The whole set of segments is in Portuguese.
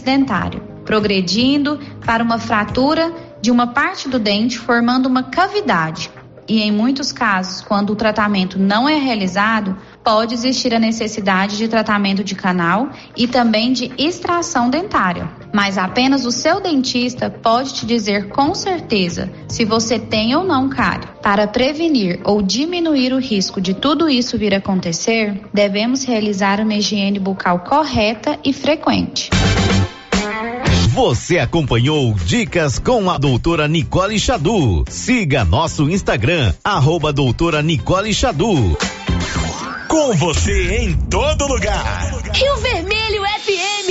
dentário, progredindo para uma fratura de uma parte do dente, formando uma cavidade. E em muitos casos, quando o tratamento não é realizado, pode existir a necessidade de tratamento de canal e também de extração dentária. Mas apenas o seu dentista pode te dizer com certeza se você tem ou não cárie. Para prevenir ou diminuir o risco de tudo isso vir a acontecer, devemos realizar uma higiene bucal correta e frequente. Você acompanhou Dicas com a doutora Nicole Xadu. Siga nosso Instagram, arroba doutora Nicole Xadu. Com você em todo lugar. Rio Vermelho FM.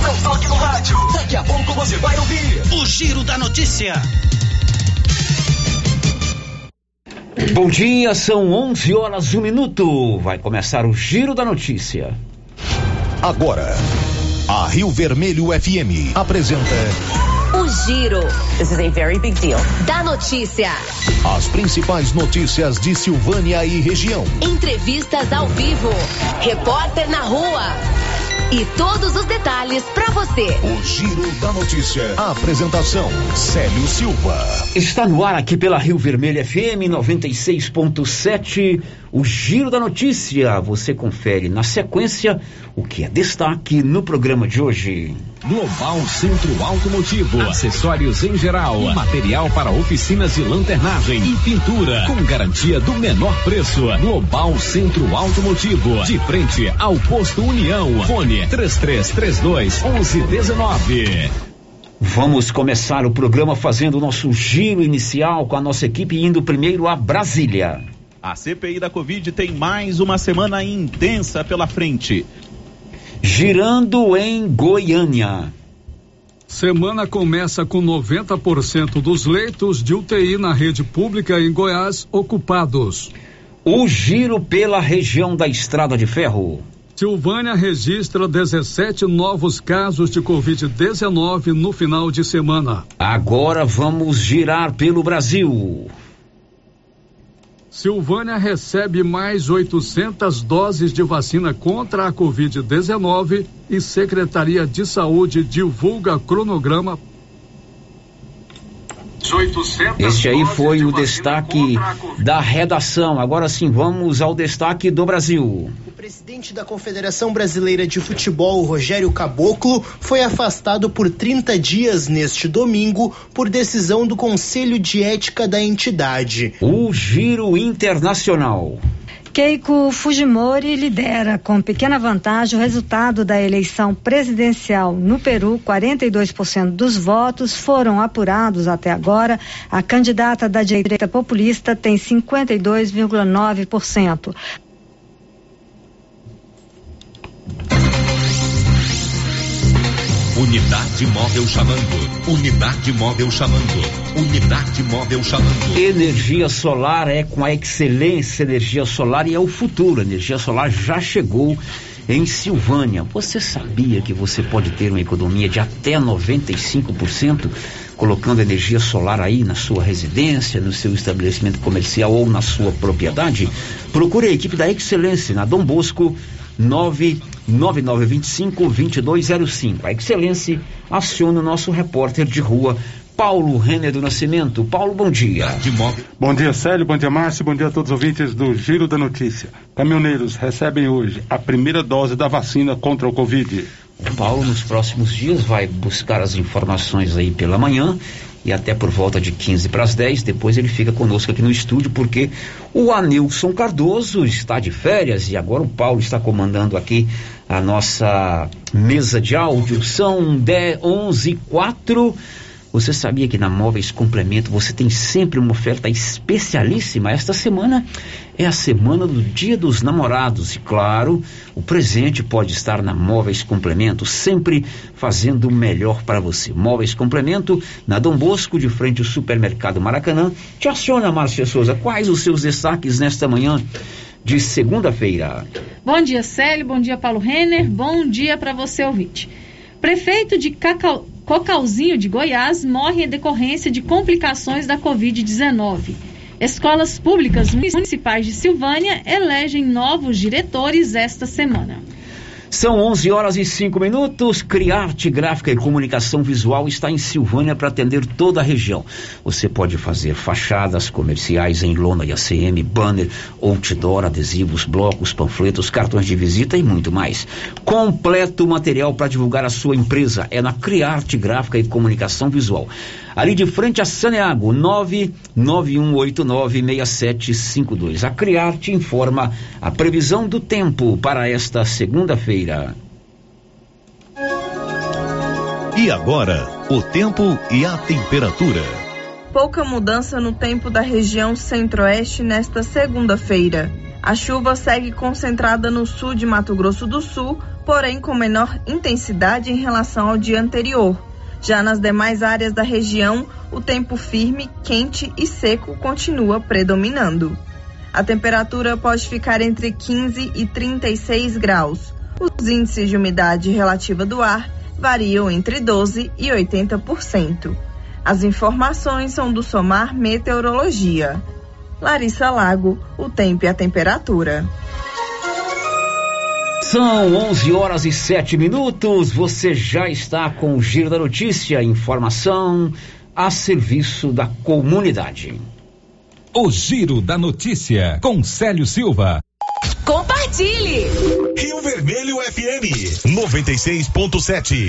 Não toque no rádio. Daqui a pouco você vai ouvir o Giro da Notícia. Bom dia, são 11 horas e um minuto. Vai começar o Giro da Notícia. Agora, a Rio Vermelho FM apresenta O Giro. This is a very big deal. Da notícia. as principais notícias de Silvânia e região. Entrevistas ao vivo. Repórter na rua. E todos os detalhes pra você. O Giro da Notícia. A apresentação: Célio Silva. Está no ar aqui pela Rio Vermelho FM 96.7. O Giro da Notícia. Você confere na sequência o que é destaque no programa de hoje. Global Centro Automotivo, acessórios em geral, material para oficinas de lanternagem e pintura, com garantia do menor preço. Global Centro Automotivo, de frente ao posto União. Fone 3332 1119. Vamos começar o programa fazendo o nosso giro inicial com a nossa equipe indo primeiro a Brasília. A CPI da Covid tem mais uma semana intensa pela frente. Girando em Goiânia. Semana começa com 90% dos leitos de UTI na rede pública em Goiás ocupados. O giro pela região da Estrada de Ferro. Silvânia registra 17 novos casos de Covid-19 no final de semana. Agora vamos girar pelo Brasil. Silvânia recebe mais 800 doses de vacina contra a Covid-19 e Secretaria de Saúde divulga cronograma. Este aí foi o destaque da redação. Agora sim, vamos ao destaque do Brasil. O presidente da Confederação Brasileira de Futebol, Rogério Caboclo, foi afastado por 30 dias neste domingo por decisão do Conselho de Ética da entidade. O Giro Internacional. Keiko Fujimori lidera com pequena vantagem o resultado da eleição presidencial no Peru. 42% dos votos foram apurados até agora. A candidata da direita populista tem 52,9%. Unidade móvel chamando. Unidade móvel chamando. Unidade móvel chamando. Energia solar é com a excelência energia solar e é o futuro. A energia solar já chegou em Silvânia. Você sabia que você pode ter uma economia de até 95% colocando energia solar aí na sua residência, no seu estabelecimento comercial ou na sua propriedade? Procure a equipe da Excelência na Dom Bosco 99925-2205. A Excelência aciona o nosso repórter de rua, Paulo Renner do Nascimento. Paulo, bom dia. Bom dia, Célio. Bom dia, Márcio. Bom dia a todos os ouvintes do Giro da Notícia. Caminhoneiros recebem hoje a primeira dose da vacina contra o Covid. O Paulo, nos próximos dias, vai buscar as informações aí pela manhã e até por volta de 15 para as 10. Depois ele fica conosco aqui no estúdio, porque o Anilson Cardoso está de férias e agora o Paulo está comandando aqui a nossa mesa de áudio. São 10, 11 e 4. Você sabia que na Móveis Complemento você tem sempre uma oferta especialíssima? Esta semana é a semana do Dia dos Namorados e, claro, o presente pode estar na Móveis Complemento, sempre fazendo o melhor para você. Móveis Complemento, na Dom Bosco, de frente ao Supermercado Maracanã. Te aciona, Márcia Souza. Quais os seus destaques nesta manhã? De segunda-feira. Bom dia, Célio. Bom dia, Paulo Renner. Bom dia para você, ouvinte. Prefeito de Cacau, Cocalzinho de Goiás morre em decorrência de complicações da Covid-19. Escolas públicas municipais de Silvânia elegem novos diretores esta semana. São 11 horas e 5 minutos. Criarte Gráfica e Comunicação Visual está em Silvânia para atender toda a região. Você pode fazer fachadas comerciais em lona e ACM, banner, outdoor, adesivos, blocos, panfletos, cartões de visita e muito mais. Completo material para divulgar a sua empresa é na Criarte Gráfica e Comunicação Visual. Ali de frente a Saneago, 991896752. A Criarte informa a previsão do tempo para esta segunda-feira. E agora, o tempo e a temperatura. Pouca mudança no tempo da região centro-oeste nesta segunda-feira. A chuva segue concentrada no sul de Mato Grosso do Sul, porém com menor intensidade em relação ao dia anterior. Já nas demais áreas da região, o tempo firme, quente e seco continua predominando. A temperatura pode ficar entre 15 e 36 graus. Os índices de umidade relativa do ar variam entre 12 e 80%. As informações são do Somar Meteorologia. Larissa Lago, o tempo e a temperatura. São 11 horas e 7 minutos. Você já está com o Giro da Notícia, informação a serviço da comunidade. O Giro da Notícia, com Célio Silva. Compartilhe! Rio Vermelho FM 96.7.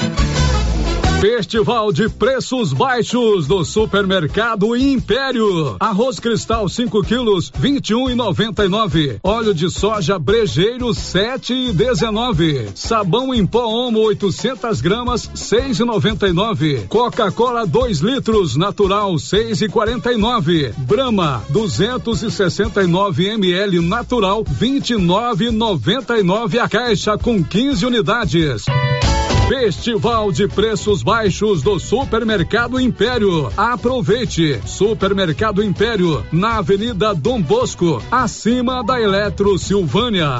Festival de preços baixos do Supermercado Império. Arroz cristal 5 quilos, 21 e 99. Óleo de soja brejeiro 7 e 19. Sabão em pó Omo 800 gramas 6 e 99. Coca-Cola 2 litros natural 6 e 49. Brahma 269 ml natural 29 e 99 a caixa com 15 unidades. Festival de preços baixos do Supermercado Império. Aproveite! Supermercado Império, na Avenida Dom Bosco, acima da Eletro Silvânia.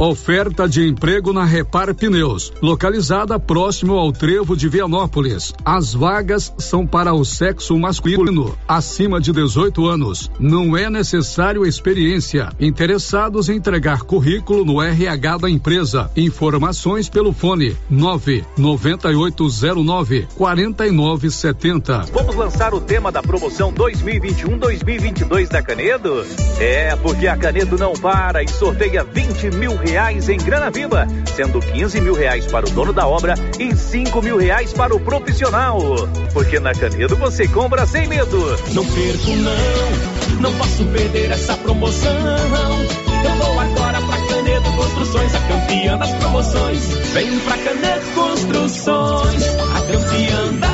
Oferta de emprego na Repar Pneus, localizada próximo ao Trevo de Vianópolis. As vagas são para o sexo masculino, acima de 18 anos. Não é necessário experiência. Interessados em entregar currículo no RH da empresa. Informações pelo fone 99809 4970. Vamos lançar o tema da promoção 2021-2022 da Canedo? É, porque a Canedo não para e sorteia 20 mil reais em grana viva, sendo 15 mil reais para o dono da obra e 5 mil reais para o profissional. Porque na Canedo você compra sem medo. Não perco não, não posso perder essa promoção. Eu vou agora pra Canedo Construções, a campeã das promoções. Vem pra Canedo Construções, a campeã das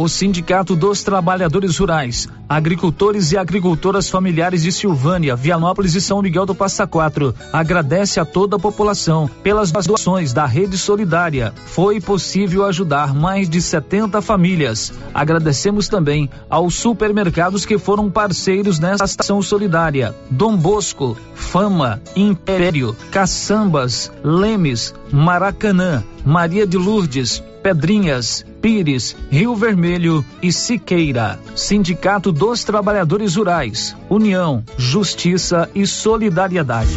O Sindicato dos Trabalhadores Rurais, Agricultores e Agricultoras Familiares de Silvânia, Vianópolis e São Miguel do Passa Quatro agradece a toda a população pelas doações da Rede Solidária. Foi possível ajudar mais de 70 famílias. Agradecemos também aos supermercados que foram parceiros nessa ação solidária: Dom Bosco, Fama, Império, Caçambas, Lemes, Maracanã, Maria de Lourdes, Pedrinhas, Pires, Rio Vermelho e Siqueira. Sindicato dos Trabalhadores Rurais. União, Justiça e Solidariedade.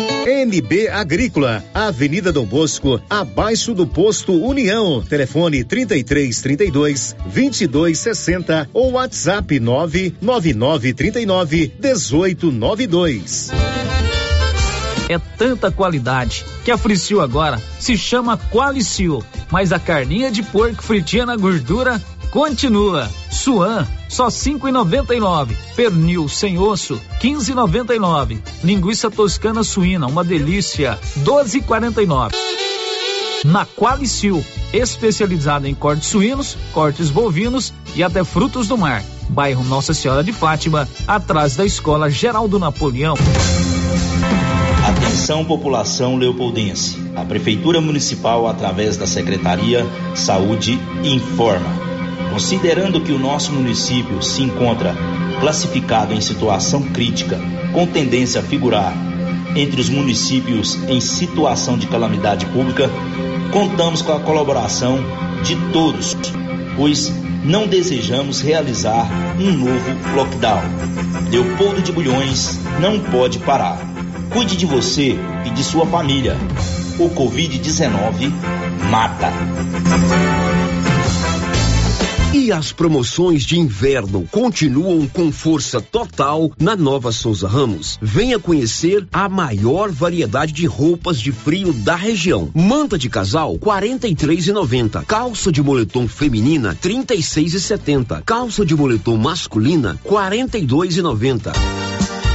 NB Agrícola, Avenida Dom Bosco, abaixo do posto União. Telefone 33 32 22 60 ou WhatsApp 999 39 18 92. É tanta qualidade que a Fricil agora se chama Qualicil, mas a carninha de porco fritinha na gordura continua. Suan, só cinco e noventa e nove. Pernil sem osso, quinze e noventa e nove. Linguiça toscana suína, uma delícia, doze e quarenta e nove. Na Qualicil, especializada em cortes suínos, cortes bovinos e até frutos do mar. Bairro Nossa Senhora de Fátima, atrás da Escola Geraldo Napoleão. Atenção população leopoldense. A Prefeitura Municipal, através da Secretaria Saúde, informa Considerando que o nosso município se encontra classificado em situação crítica, com tendência a figurar entre os municípios em situação de calamidade pública, contamos com a colaboração de todos, pois não desejamos realizar um novo lockdown. Leopoldo de Bulhões não pode parar. Cuide de você e de sua família. O Covid-19 mata. E as promoções de inverno continuam com força total na Nova Souza Ramos. Venha conhecer a maior variedade de roupas de frio da região. Manta de casal 43,90. Calça de moletom feminina 36,70. Calça de moletom masculina 42,90. E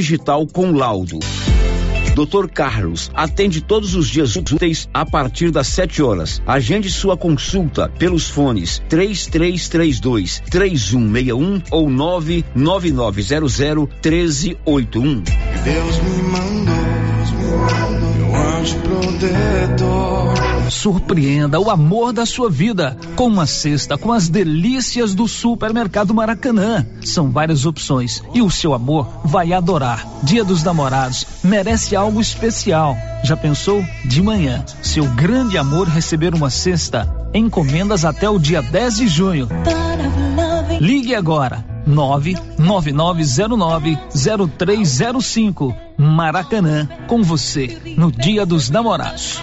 digital com laudo. Dr. Carlos atende todos os dias úteis a partir das 7 horas. Agende sua consulta pelos fones 3332 3161 ou 99900 1381. Deus me mandou, meu anjo protetor. Surpreenda o amor da sua vida com uma cesta com as delícias do Supermercado Maracanã. São várias opções e o seu amor vai adorar. Dia dos Namorados merece algo especial. Já pensou? De manhã, seu grande amor receber uma cesta. Encomendas até o dia 10 de junho. Ligue agora. 999090305 Maracanã com você no Dia dos Namorados.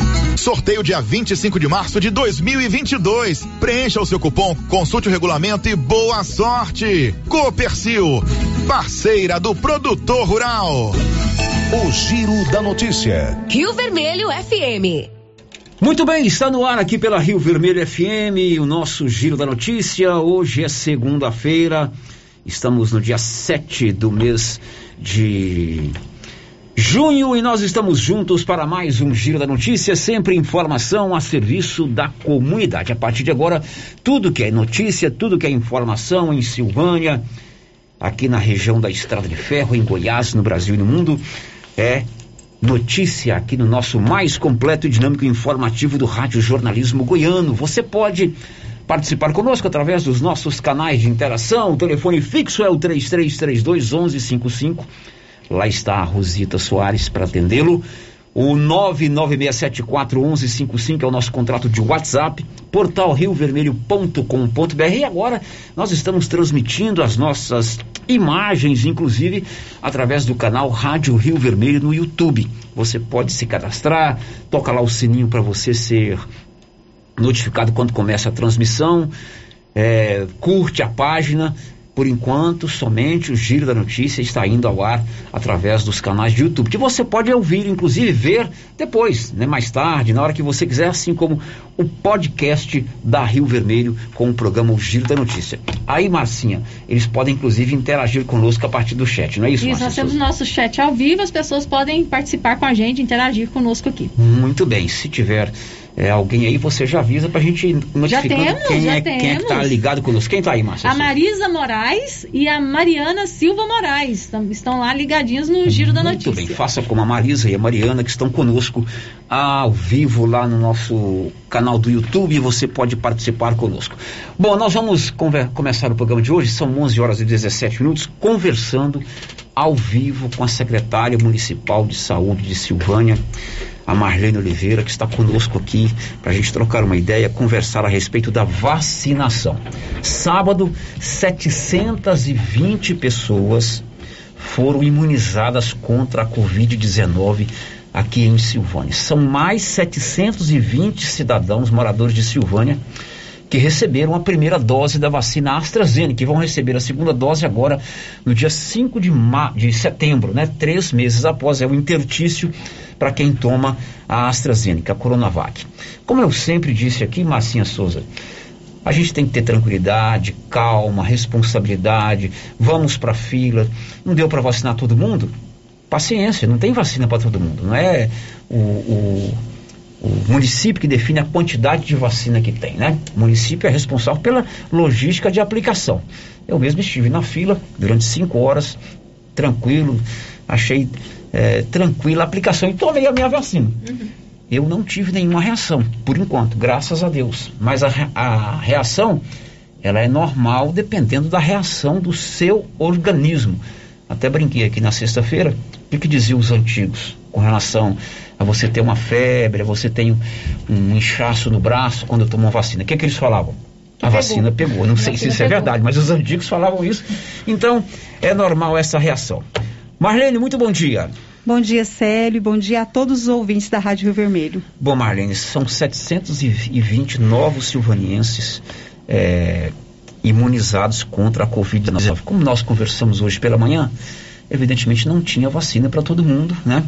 Sorteio dia 25 de março de 2022. Preencha o seu cupom, consulte o regulamento e boa sorte. Copercil, parceira do produtor rural. O Giro da Notícia. Rio Vermelho FM. Muito bem, está no ar aqui pela Rio Vermelho FM, o nosso Giro da Notícia. Hoje é segunda-feira, estamos no dia 7 do mês de junho e nós estamos juntos para mais um Giro da Notícia, sempre informação a serviço da comunidade. A partir de agora, tudo que é notícia, tudo que é informação em Silvânia, aqui na região da Estrada de Ferro, em Goiás, no Brasil e no mundo, é notícia aqui no nosso mais completo e dinâmico informativo do Rádio Jornalismo Goiano. Você pode participar conosco através dos nossos canais de interação. O telefone fixo é o 3332 1155. Lá está a Rosita Soares para atendê-lo. O 996741155 é o nosso contrato de WhatsApp, portal riovermelho.com.br e agora nós estamos transmitindo as nossas imagens, inclusive através do canal Rádio Rio Vermelho no YouTube. Você pode se cadastrar, toca lá o sininho para você ser notificado quando começa a transmissão, é, curte a página por enquanto, somente o Giro da Notícia está indo ao ar através dos canais de YouTube, que você pode ouvir, inclusive ver depois, né, mais tarde, na hora que você quiser, assim como o podcast da Rio Vermelho com o programa O Giro da Notícia. Aí, Marcinha, eles podem inclusive interagir conosco a partir do chat, não é isso, Isso, nós temos Souza? nosso chat ao vivo, as pessoas podem participar com a gente, interagir conosco aqui. Muito bem, se tiver é, alguém aí, você já avisa pra gente notificando temos, quem, já é, quem é que tá temos. ligado conosco. Quem tá aí, Márcia? A Marisa Moraes e a Mariana Silva Moraes estão lá ligadinhos no Giro da Muito Notícia. bem, faça como a Marisa e a Mariana que estão conosco ao vivo lá no nosso canal do YouTube. Você pode participar conosco. Bom, nós vamos começar o programa de hoje, são 11 horas e 17 minutos, conversando ao vivo com a secretária municipal de saúde de Silvânia, a Marlene Oliveira, que está conosco aqui para a gente trocar uma ideia, conversar a respeito da vacinação. Sábado, 720 pessoas foram imunizadas contra a Covid-19 aqui em Silvânia. São mais 720 cidadãos moradores de Silvânia que receberam a primeira dose da vacina AstraZeneca, que vão receber a segunda dose agora no dia 5 de, de setembro, né? Três meses após, é o intertício para quem toma a AstraZeneca, a Coronavac. Como eu sempre disse aqui, Marcinha Souza, a gente tem que ter tranquilidade, calma, responsabilidade. Vamos para a fila. Não deu para vacinar todo mundo? Paciência, não tem vacina para todo mundo. Não é o, o, o município que define a quantidade de vacina que tem, né? O município é responsável pela logística de aplicação. Eu mesmo estive na fila durante cinco horas, tranquilo, achei é, tranquila a aplicação e tomei a minha vacina. Eu não tive nenhuma reação, por enquanto, graças a Deus. Mas a, a reação, ela é normal dependendo da reação do seu organismo. Até brinquei aqui na sexta-feira, o que diziam os antigos com relação a você ter uma febre, a você tem um, inchaço no braço quando tomou uma vacina. O que, que eles falavam? A Pegou. vacina pegou. Não A sei se isso é pegou. verdade, mas os antigos falavam isso. Então, é normal essa reação. Marlene, muito bom dia. Bom dia, Célio. Bom dia a todos os ouvintes da Rádio Rio Vermelho. Bom, Marlene, são 720 novos silvanienses é, imunizados contra a Covid-19. Como nós conversamos hoje pela manhã, evidentemente não tinha vacina para todo mundo, né?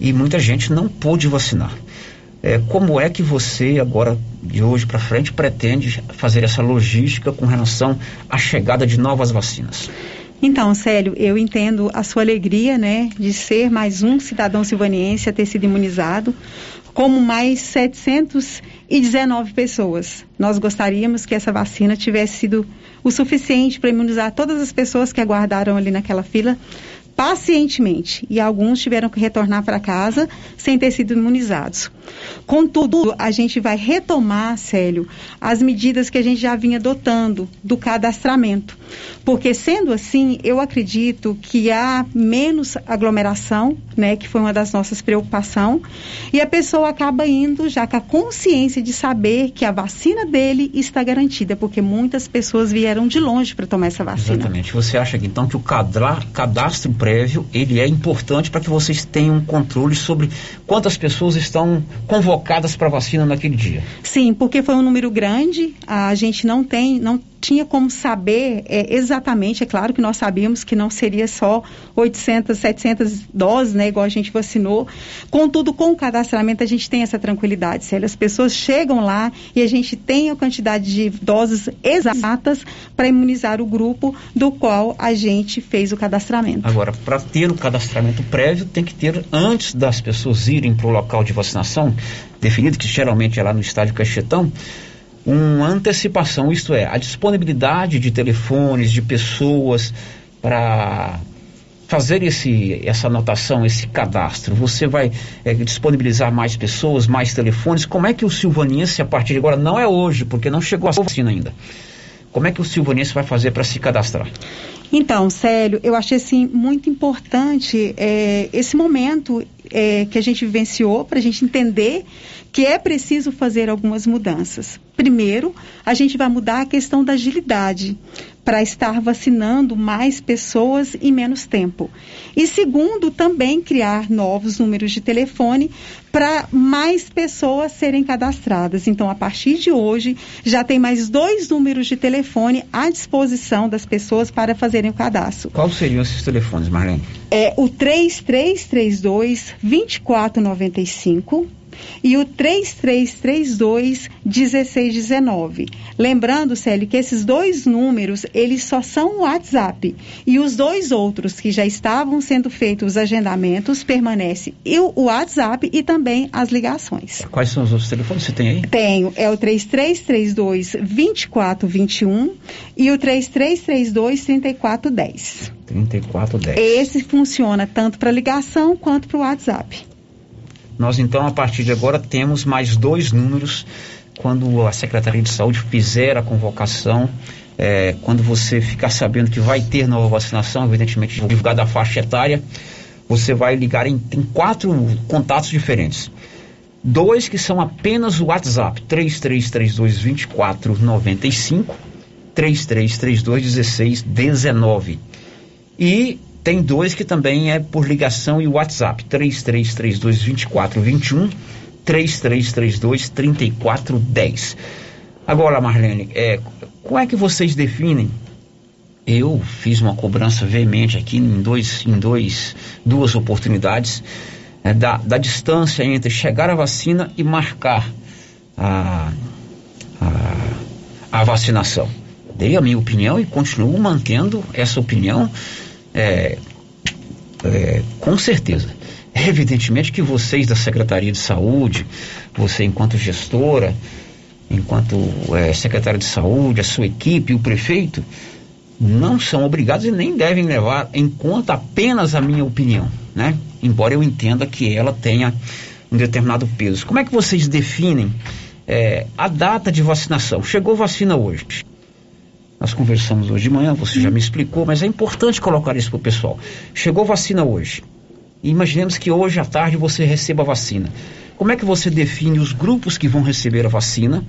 E muita gente não pôde vacinar. É, como é que você, agora, de hoje para frente, pretende fazer essa logística com relação à chegada de novas vacinas? Então, Célio, eu entendo a sua alegria, né, de ser mais um cidadão silvaniense a ter sido imunizado, como mais 719 pessoas. Nós gostaríamos que essa vacina tivesse sido o suficiente para imunizar todas as pessoas que aguardaram ali naquela fila pacientemente e alguns tiveram que retornar para casa sem ter sido imunizados. Contudo, a gente vai retomar, Célio, as medidas que a gente já vinha adotando do cadastramento. Porque sendo assim, eu acredito que há menos aglomeração, né, que foi uma das nossas preocupações, e a pessoa acaba indo já com a consciência de saber que a vacina dele está garantida, porque muitas pessoas vieram de longe para tomar essa vacina. Exatamente. Você acha que então que o cadastro prévio ele é importante para que vocês tenham controle sobre quantas pessoas estão convocadas para vacina naquele dia? Sim, porque foi um número grande, a gente não tem, não tinha como saber é, exatamente, é claro que nós sabíamos que não seria só 800, 700 doses, né, igual a gente vacinou. Contudo, com o cadastramento a gente tem essa tranquilidade, Célia. As pessoas chegam lá e a gente tem a quantidade de doses exatas para imunizar o grupo do qual a gente fez o cadastramento. Agora, para ter o cadastramento prévio, tem que ter, antes das pessoas irem para o local de vacinação, definido que geralmente é lá no estádio Cachetão, uma antecipação, isto é, a disponibilidade de telefones, de pessoas para fazer esse, essa anotação, esse cadastro? Você vai é, disponibilizar mais pessoas, mais telefones? Como é que o silvaniense, a partir de agora, não é hoje, porque não chegou a vacina ainda, como é que o silvaniense vai fazer para se cadastrar? Então, Célio, eu achei assim muito importante é, esse momento é, que a gente vivenciou para a gente entender que é preciso fazer algumas mudanças. Primeiro, a gente vai mudar a questão da agilidade para estar vacinando mais pessoas em menos tempo. E segundo, também criar novos números de telefone para mais pessoas serem cadastradas. Então, a partir de hoje, já tem mais dois números de telefone à disposição das pessoas para fazerem o cadastro. Quais seriam esses telefones, Marlene? É o 3332 2495 e o 3332 1619. Lembrando, Célio, que esses dois números, eles só são o WhatsApp. E os dois outros que já estavam sendo feitos os agendamentos, permanece o WhatsApp e também as ligações. Quais são os outros telefones que você tem aí? Tenho, é o 3332 2421 e o 3332 3410. 3410. Esse funciona tanto para ligação quanto para o WhatsApp. Nós então, a partir de agora, temos mais dois números quando a Secretaria de Saúde fizer a convocação. É, quando você ficar sabendo que vai ter nova vacinação, evidentemente divulgada a faixa etária, você vai ligar em, em quatro contatos diferentes. Dois que são apenas o WhatsApp, 3332 2495, 3332 1619. E tem dois que também é por ligação e WhatsApp, 3332 2421, 3332 3410. Agora, Marlene, é, como é que vocês definem? Eu fiz uma cobrança veemente aqui em, dois, em dois, duas oportunidades é, da, da distância entre chegar à vacina e marcar a, a, a vacinação. Dei a minha opinião e continuo mantendo essa opinião é, é, com certeza. Evidentemente que vocês da Secretaria de Saúde, você enquanto gestora, enquanto é, secretário de saúde, a sua equipe, o prefeito, não são obrigados e nem devem levar em conta apenas a minha opinião, né? Embora eu entenda que ela tenha um determinado peso. Como é que vocês definem é, a data de vacinação? Chegou vacina hoje. Nós conversamos hoje de manhã, você já me explicou, mas é importante colocar isso para o pessoal. Chegou vacina hoje. Imaginemos que hoje à tarde você receba a vacina. Como é que você define os grupos que vão receber a vacina?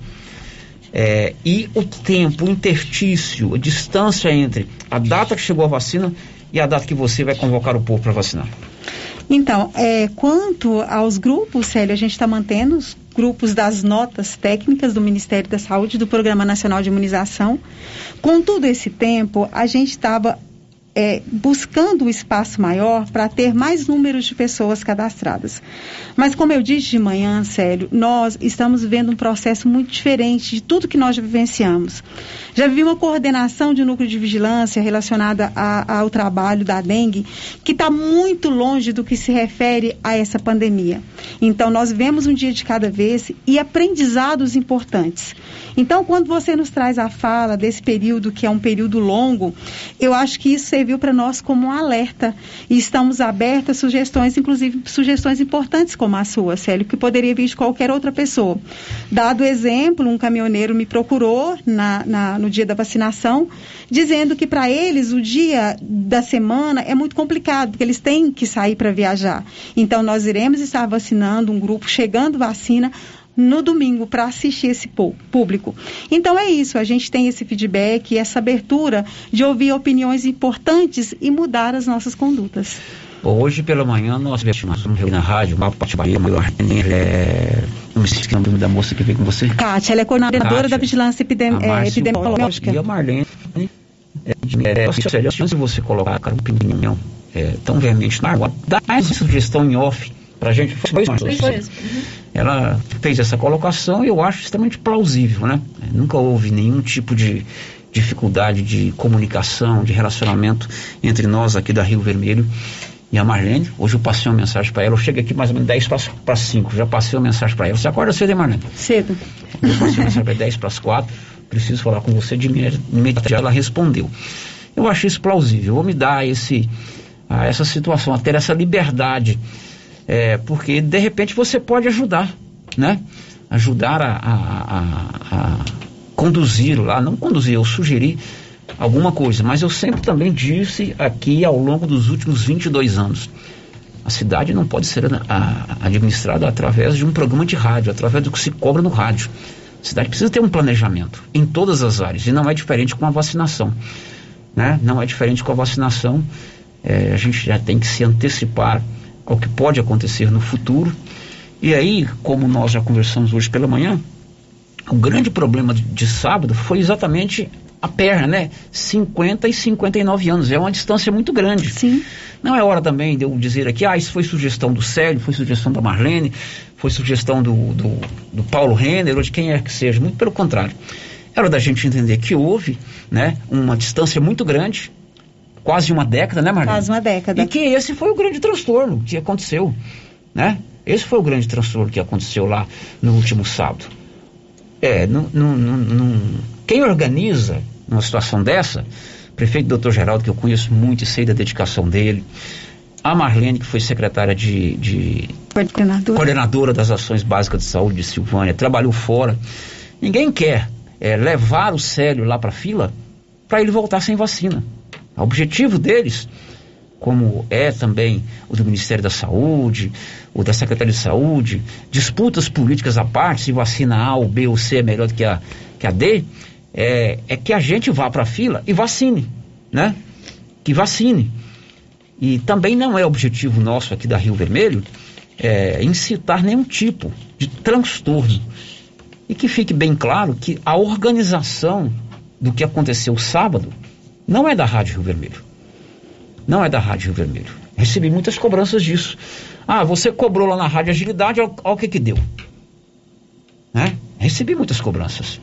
É, e o tempo, o interstício, a distância entre a data que chegou a vacina e a data que você vai convocar o povo para vacinar? Então, é, quanto aos grupos, Célio, a gente está mantendo os grupos das notas técnicas do Ministério da Saúde, do Programa Nacional de Imunização. Com todo esse tempo, a gente estava é, buscando um espaço maior para ter mais números de pessoas cadastradas. Mas como eu disse de manhã, sério, nós estamos vivendo um processo muito diferente de tudo que nós já vivenciamos. Já vi uma coordenação de núcleo de vigilância relacionada a, ao trabalho da dengue que está muito longe do que se refere a essa pandemia. Então nós vemos um dia de cada vez e aprendizados importantes. Então, quando você nos traz a fala desse período, que é um período longo, eu acho que isso serviu para nós como um alerta. E estamos abertos a sugestões, inclusive sugestões importantes como a sua, Célio, que poderia vir de qualquer outra pessoa. Dado exemplo, um caminhoneiro me procurou na, na, no dia da vacinação, dizendo que para eles o dia da semana é muito complicado, porque eles têm que sair para viajar. Então, nós iremos estar vacinando um grupo, chegando vacina no domingo para assistir esse público. Então é isso, a gente tem esse feedback, essa abertura de ouvir opiniões importantes e mudar as nossas condutas. Hoje pela manhã nós tivemos na rádio, uma parte Bahia, é, não me esqueci o nome da moça que veio com você. Kátia, ela é coordenadora Kátia, da Vigilância Epidem a é, Epidemiológica. E a Marlene. É, é, a chance de você colocar cara, um pinguinho é, tão veemente na água, dá mais sugestão em off pra gente. Foi isso, Foi isso mesmo. Ela fez essa colocação e eu acho extremamente plausível, né? Nunca houve nenhum tipo de dificuldade de comunicação, de relacionamento entre nós aqui da Rio Vermelho e a Marlene. Hoje eu passei uma mensagem para ela, eu chego aqui mais ou menos 10 para 5, já passei uma mensagem para ela. Você acorda cedo, hein, Marlene? Cedo. Eu passei uma mensagem para 10 para as 4, preciso falar com você de imediato. Ela respondeu. Eu acho isso plausível, vou me dar esse, a essa situação, a ter essa liberdade, é, porque de repente você pode ajudar, né? Ajudar a, a, a, a conduzir lá, não conduzir, eu sugeri alguma coisa, mas eu sempre também disse aqui ao longo dos últimos 22 anos, a cidade não pode ser a, a, administrada através de um programa de rádio, através do que se cobra no rádio. A cidade precisa ter um planejamento em todas as áreas, e não é diferente com a vacinação. Né? Não é diferente com a vacinação. É, a gente já tem que se antecipar ao que pode acontecer no futuro. E aí, como nós já conversamos hoje pela manhã, o grande problema de, de sábado foi exatamente a perna, né? 50 e 59 anos. É uma distância muito grande. Sim. Não é hora também de eu dizer aqui, ah, isso foi sugestão do Célio, foi sugestão da Marlene, foi sugestão do, do, do Paulo Renner, ou de quem é que seja. Muito pelo contrário. É hora da gente entender que houve, né, uma distância muito grande, quase uma década, né, Marlene? Quase uma década. E que esse foi o grande transtorno que aconteceu, né? Esse foi o grande transtorno que aconteceu lá no último sábado. É, não, não, não, quem organiza numa situação dessa, prefeito doutor Geraldo, que eu conheço muito e sei da dedicação dele, a Marlene, que foi secretária de, de Coordenadora. coordenadora das ações básicas de saúde de Silvânia, trabalhou fora. Ninguém quer é, levar o Célio lá para a fila para ele voltar sem vacina. O objetivo deles, como é também o do Ministério da Saúde, o da Secretaria de Saúde, disputas políticas à parte, se vacina A ou B ou C é melhor do que a, que a D, é, é que a gente vá para a fila e vacine, né? Que vacine. E também não é objetivo nosso aqui da Rio Vermelho é, incitar nenhum tipo de transtorno. E que fique bem claro que a organização do que aconteceu sábado não é da Rádio Rio Vermelho. Não é da Rádio Rio Vermelho. Recebi muitas cobranças disso. Ah, você cobrou lá na Rádio Agilidade, olha o que que deu. Né? Recebi muitas cobranças.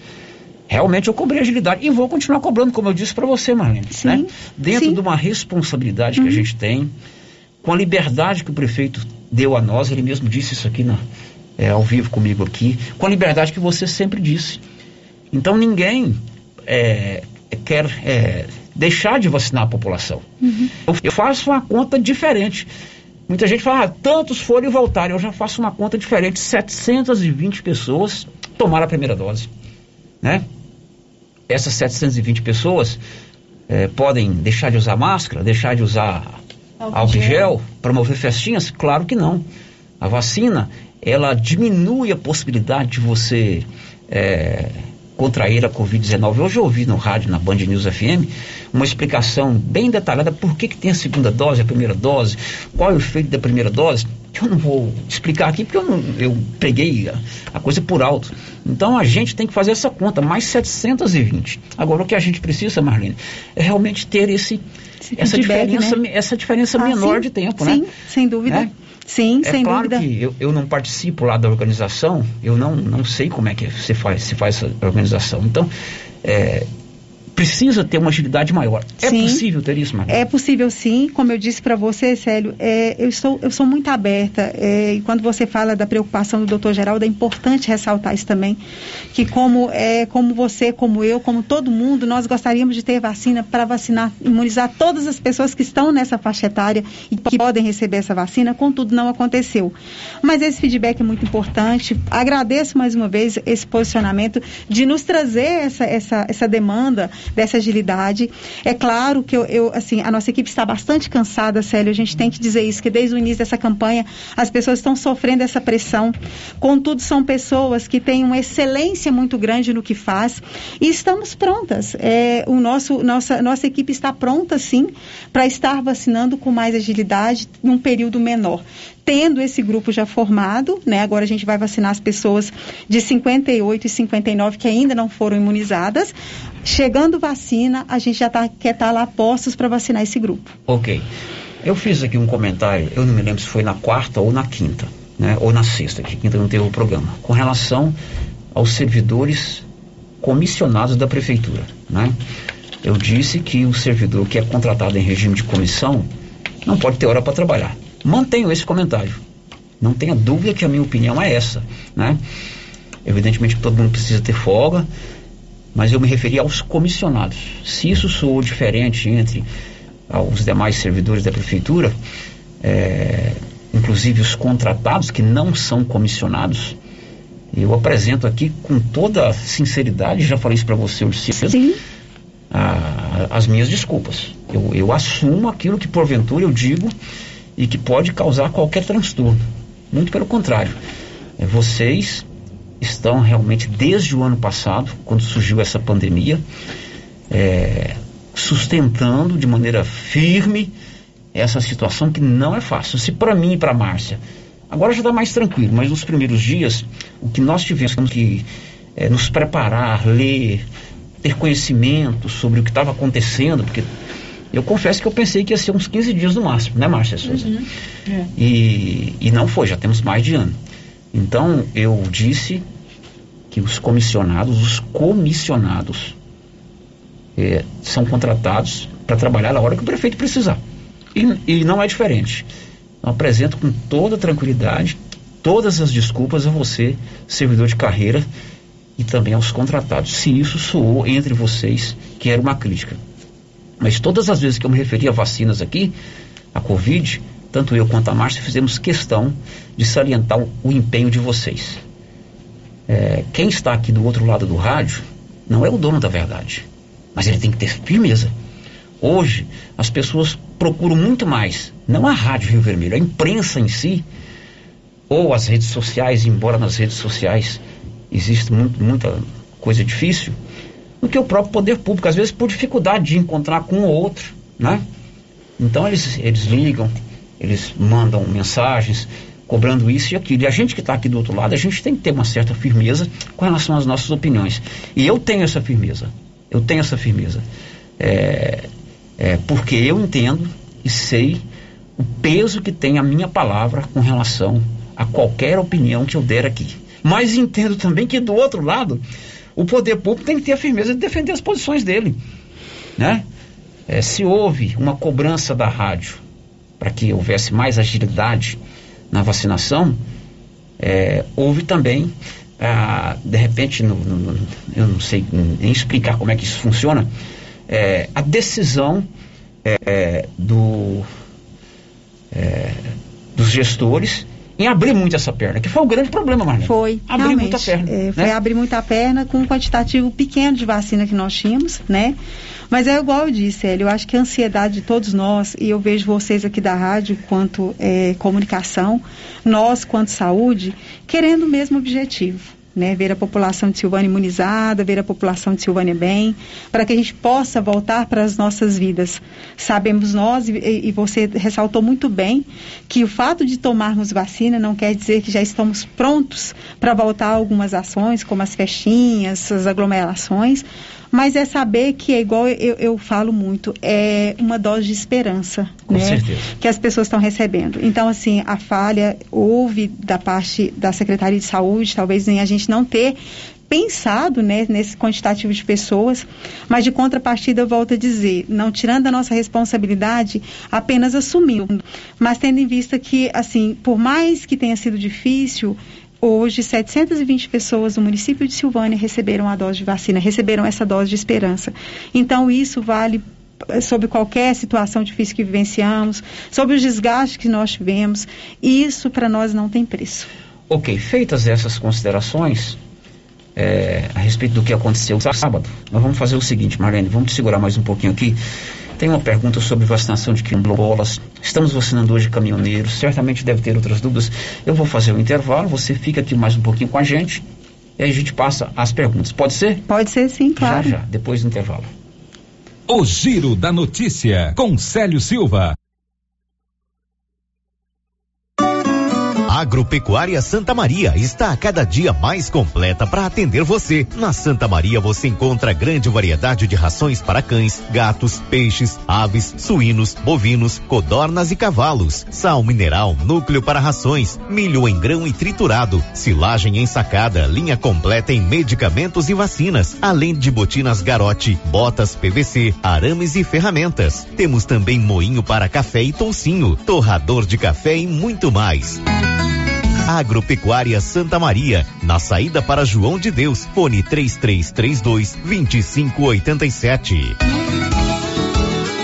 Realmente eu cobrei agilidade e vou continuar cobrando, como eu disse para você, Marlene. Sim, né? Dentro sim. de uma responsabilidade que a gente tem, com a liberdade que o prefeito deu a nós, ele mesmo disse isso aqui na, é, ao vivo comigo aqui, com a liberdade que você sempre disse. Então ninguém é, quer é, deixar de vacinar a população. Eu, eu faço uma conta diferente. Muita gente fala, ah, tantos foram e voltaram. Eu já faço uma conta diferente. 720 pessoas tomaram a primeira dose. Né? Essas 720 pessoas eh, podem deixar de usar máscara, deixar de usar Álcool gel. gel, promover festinhas? Claro que não. A vacina, ela diminui a possibilidade de você eh, contrair a Covid-19. Hoje eu ouvi no rádio, na Band News FM, uma explicação bem detalhada por que, que tem a segunda dose, a primeira dose, qual é o efeito da primeira dose, que eu não vou explicar aqui porque eu, não, eu peguei a, a coisa por alto. Então a gente tem que fazer essa conta, mais 720. Agora o que a gente precisa, Marlene, é realmente ter esse, essa, feedback, diferença, né? essa diferença Ah, menor sim, de tempo, sim, né? sem dúvida. Né? Sim, é sem claro dúvida. que eu, eu não participo lá da organização, eu não, não sei como é que se faz, se faz essa organização. Então, é, precisa ter uma agilidade maior. É Sim. possível ter isso, Marlene? É possível sim, como eu disse para você, Célio, é, eu, sou, eu sou muito aberta. é, e quando você fala da preocupação do doutor Geraldo, é importante ressaltar isso também. Que como, é, como você, como eu, como todo mundo, nós gostaríamos de ter vacina para vacinar, imunizar todas as pessoas que estão nessa faixa etária e que podem receber essa vacina, contudo não aconteceu. Mas esse feedback é muito importante. Agradeço mais uma vez esse posicionamento de nos trazer essa, essa, essa demanda dessa agilidade. É claro que eu, eu, assim, a nossa equipe está bastante cansada, Célio, a gente tem que dizer isso, que desde o início dessa campanha as pessoas estão sofrendo essa pressão. Contudo, são pessoas que têm uma excelência muito grande no que faz e estamos prontas. É, o nosso, nossa, nossa equipe está pronta, sim, para estar vacinando com mais agilidade num período menor tendo esse grupo já formado, né? Agora a gente vai vacinar as pessoas de 58 e 59 que ainda não foram imunizadas. Chegando vacina, a gente já tá, quer estar tá lá postos para vacinar esse grupo. Ok. Eu fiz aqui um comentário, eu não me lembro se foi na quarta ou na quinta, né? Ou na sexta, que quinta não teve o programa, com relação aos servidores comissionados da prefeitura, né? Eu disse que o servidor que é contratado em regime de comissão não pode ter hora para trabalhar. Mantenho esse comentário. Não tenha dúvida que a minha opinião é essa, né? Evidentemente todo mundo precisa ter folga, mas eu me referi aos comissionados. Se isso soou diferente entre os demais servidores da prefeitura, é, inclusive os contratados que não são comissionados, eu apresento aqui com toda sinceridade, já falei isso para você, Luciano, as minhas desculpas. Eu, eu assumo aquilo que porventura eu digo e que pode causar qualquer transtorno. Muito pelo contrário. É, vocês estão realmente, desde o ano passado, quando surgiu essa pandemia, é, sustentando de maneira firme essa situação que não é fácil. Se para mim e para Márcia, agora já está mais tranquilo, mas nos primeiros dias, o que nós tivemos que é, nos preparar, ler, ter conhecimento sobre o que estava acontecendo, porque eu confesso que eu pensei que ia ser uns 15 dias no máximo, né, Márcia Souza? Uhum. É. E, e não foi, já temos mais de ano. Então, eu disse que os comissionados, os comissionados, é, são contratados para trabalhar na hora que o prefeito precisar. E, e não é diferente. Eu apresento com toda tranquilidade todas as desculpas a você, servidor de carreira, e também aos contratados, se isso soou entre vocês que era uma crítica. Mas todas as vezes que eu me referi a vacinas aqui, a Covid, tanto eu quanto a Márcia fizemos questão de salientar o, o empenho de vocês. É, quem está aqui do outro lado do rádio não é o dono da verdade, mas ele tem que ter firmeza. Hoje, as pessoas procuram muito mais, não a Rádio Rio Vermelho, a imprensa em si, ou as redes sociais, embora nas redes sociais existe muito, muita coisa difícil, do que o próprio poder público, às vezes por dificuldade de encontrar com ou outro, né? Então eles, eles ligam, eles mandam mensagens cobrando isso e aquilo. E a gente que está aqui do outro lado, a gente tem que ter uma certa firmeza com relação às nossas opiniões. E eu tenho essa firmeza. Eu tenho essa firmeza. É, é, porque eu entendo e sei o peso que tem a minha palavra com relação a qualquer opinião que eu der aqui. Mas entendo também que do outro lado o poder público tem que ter a firmeza de defender as posições dele. Né? É, se houve uma cobrança da rádio para que houvesse mais agilidade na vacinação, é, houve também, ah, de repente, no, no, eu não sei nem explicar como é que isso funciona, é, a decisão é, do, é, dos gestores em abrir muito essa perna, que foi o grande problema, Marlene. Foi. Abrir muita perna. É, foi né? abrir muita perna com um quantitativo pequeno de vacina que nós tínhamos, né? Mas é igual eu disse, Hélio, eu acho que a ansiedade de todos nós, e eu vejo vocês aqui da rádio quanto é, comunicação, nós quanto saúde, querendo o mesmo objetivo né, ver a população de Silvânia imunizada, ver a população de Silvânia bem, para que a gente possa voltar para as nossas vidas. Sabemos nós, e, e, você ressaltou muito bem, que o fato de tomarmos vacina não quer dizer que já estamos prontos para voltar a algumas ações, como as festinhas, as aglomerações, mas é saber que é igual eu, eu falo muito, é uma dose de esperança, Com né? Certeza. Que as pessoas estão recebendo. Então, assim, a falha houve da parte da Secretaria de Saúde, talvez em a gente não ter pensado né, nesse quantitativo de pessoas, mas de contrapartida eu volto a dizer, não tirando a nossa responsabilidade, apenas assumindo, mas tendo em vista que, assim, por mais que tenha sido difícil, Hoje, 720 pessoas do município de Silvânia receberam a dose de vacina, receberam essa dose de esperança. Então, isso vale eh, sobre qualquer situação difícil que vivenciamos, sobre os desgastes que nós tivemos. Isso, para nós, não tem preço. Ok, feitas essas considerações, é, a respeito do que aconteceu sábado. Nós vamos fazer o seguinte, Marlene, vamos te segurar mais um pouquinho aqui. Tem uma pergunta sobre vacinação de quilombolas. Estamos vacinando hoje caminhoneiros. Certamente deve ter outras dúvidas. Eu vou fazer o um intervalo. Você fica aqui mais um pouquinho com a gente. E aí a gente passa as perguntas. Pode ser? Pode ser sim, claro. Já, já, depois do intervalo. O Giro da Notícia, com Célio Silva. Agropecuária Santa Maria está a cada dia mais completa para atender você. Na Santa Maria você encontra grande variedade de rações para cães, gatos, peixes, aves, suínos, bovinos, codornas e cavalos. Sal mineral, núcleo para rações, milho em grão e triturado, silagem ensacada, linha completa em medicamentos e vacinas, além de botinas garote, botas PVC, arames e ferramentas. Temos também moinho para café e toucinho, torrador de café e muito mais. Agropecuária Santa Maria, na saída para João de Deus, fone 3332 2587.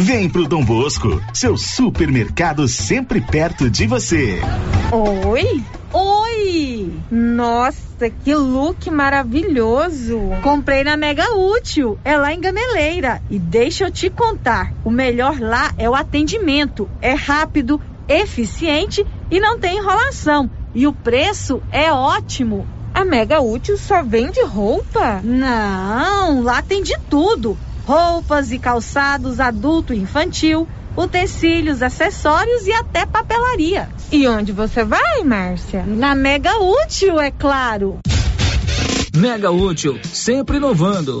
Vem pro Dom Bosco, seu supermercado sempre perto de você. Oi? Oi! Nossa, que look maravilhoso! Comprei na Mega Útil, é lá em Gameleira. E deixa eu te contar: o melhor lá é o atendimento. É rápido, eficiente e não tem enrolação. E o preço é ótimo. A Mega Útil só vende roupa? Não, lá tem de tudo roupas e calçados adulto e infantil, utensílios, acessórios e até papelaria. E onde você vai, Márcia? Na Mega Útil, é claro. Mega Útil, sempre inovando.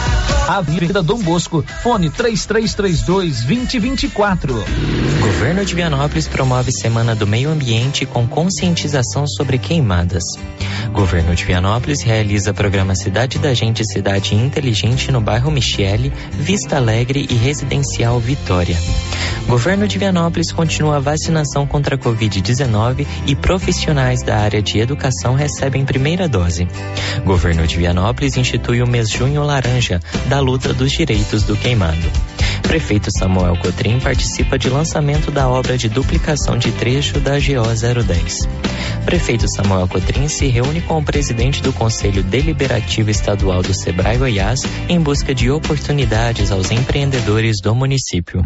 Avenida Dom Bosco, fone 3332 2024. Governo de Vianópolis promove Semana do Meio Ambiente com conscientização sobre queimadas. Governo de Vianópolis realiza programa Cidade da Gente Cidade Inteligente no bairro Michele, Vista Alegre e Residencial Vitória. Governo de Vianópolis continua a vacinação contra a Covid-19 e profissionais da área de educação recebem primeira dose. Governo de Vianópolis institui o mês Junho Laranja da luta dos direitos do queimado. Prefeito Samuel Cotrim participa de lançamento da obra de duplicação de trecho da GO 010. Prefeito Samuel Cotrim se reúne com o presidente do Conselho Deliberativo Estadual do Sebrae Goiás em busca de oportunidades aos empreendedores do município.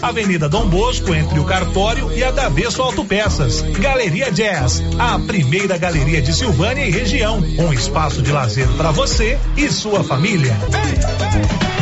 Avenida Dom Bosco, entre o Cartório e a Davesso Autopeças. Galeria Jazz, a primeira galeria de Silvânia e região. Um espaço de lazer para você e sua família.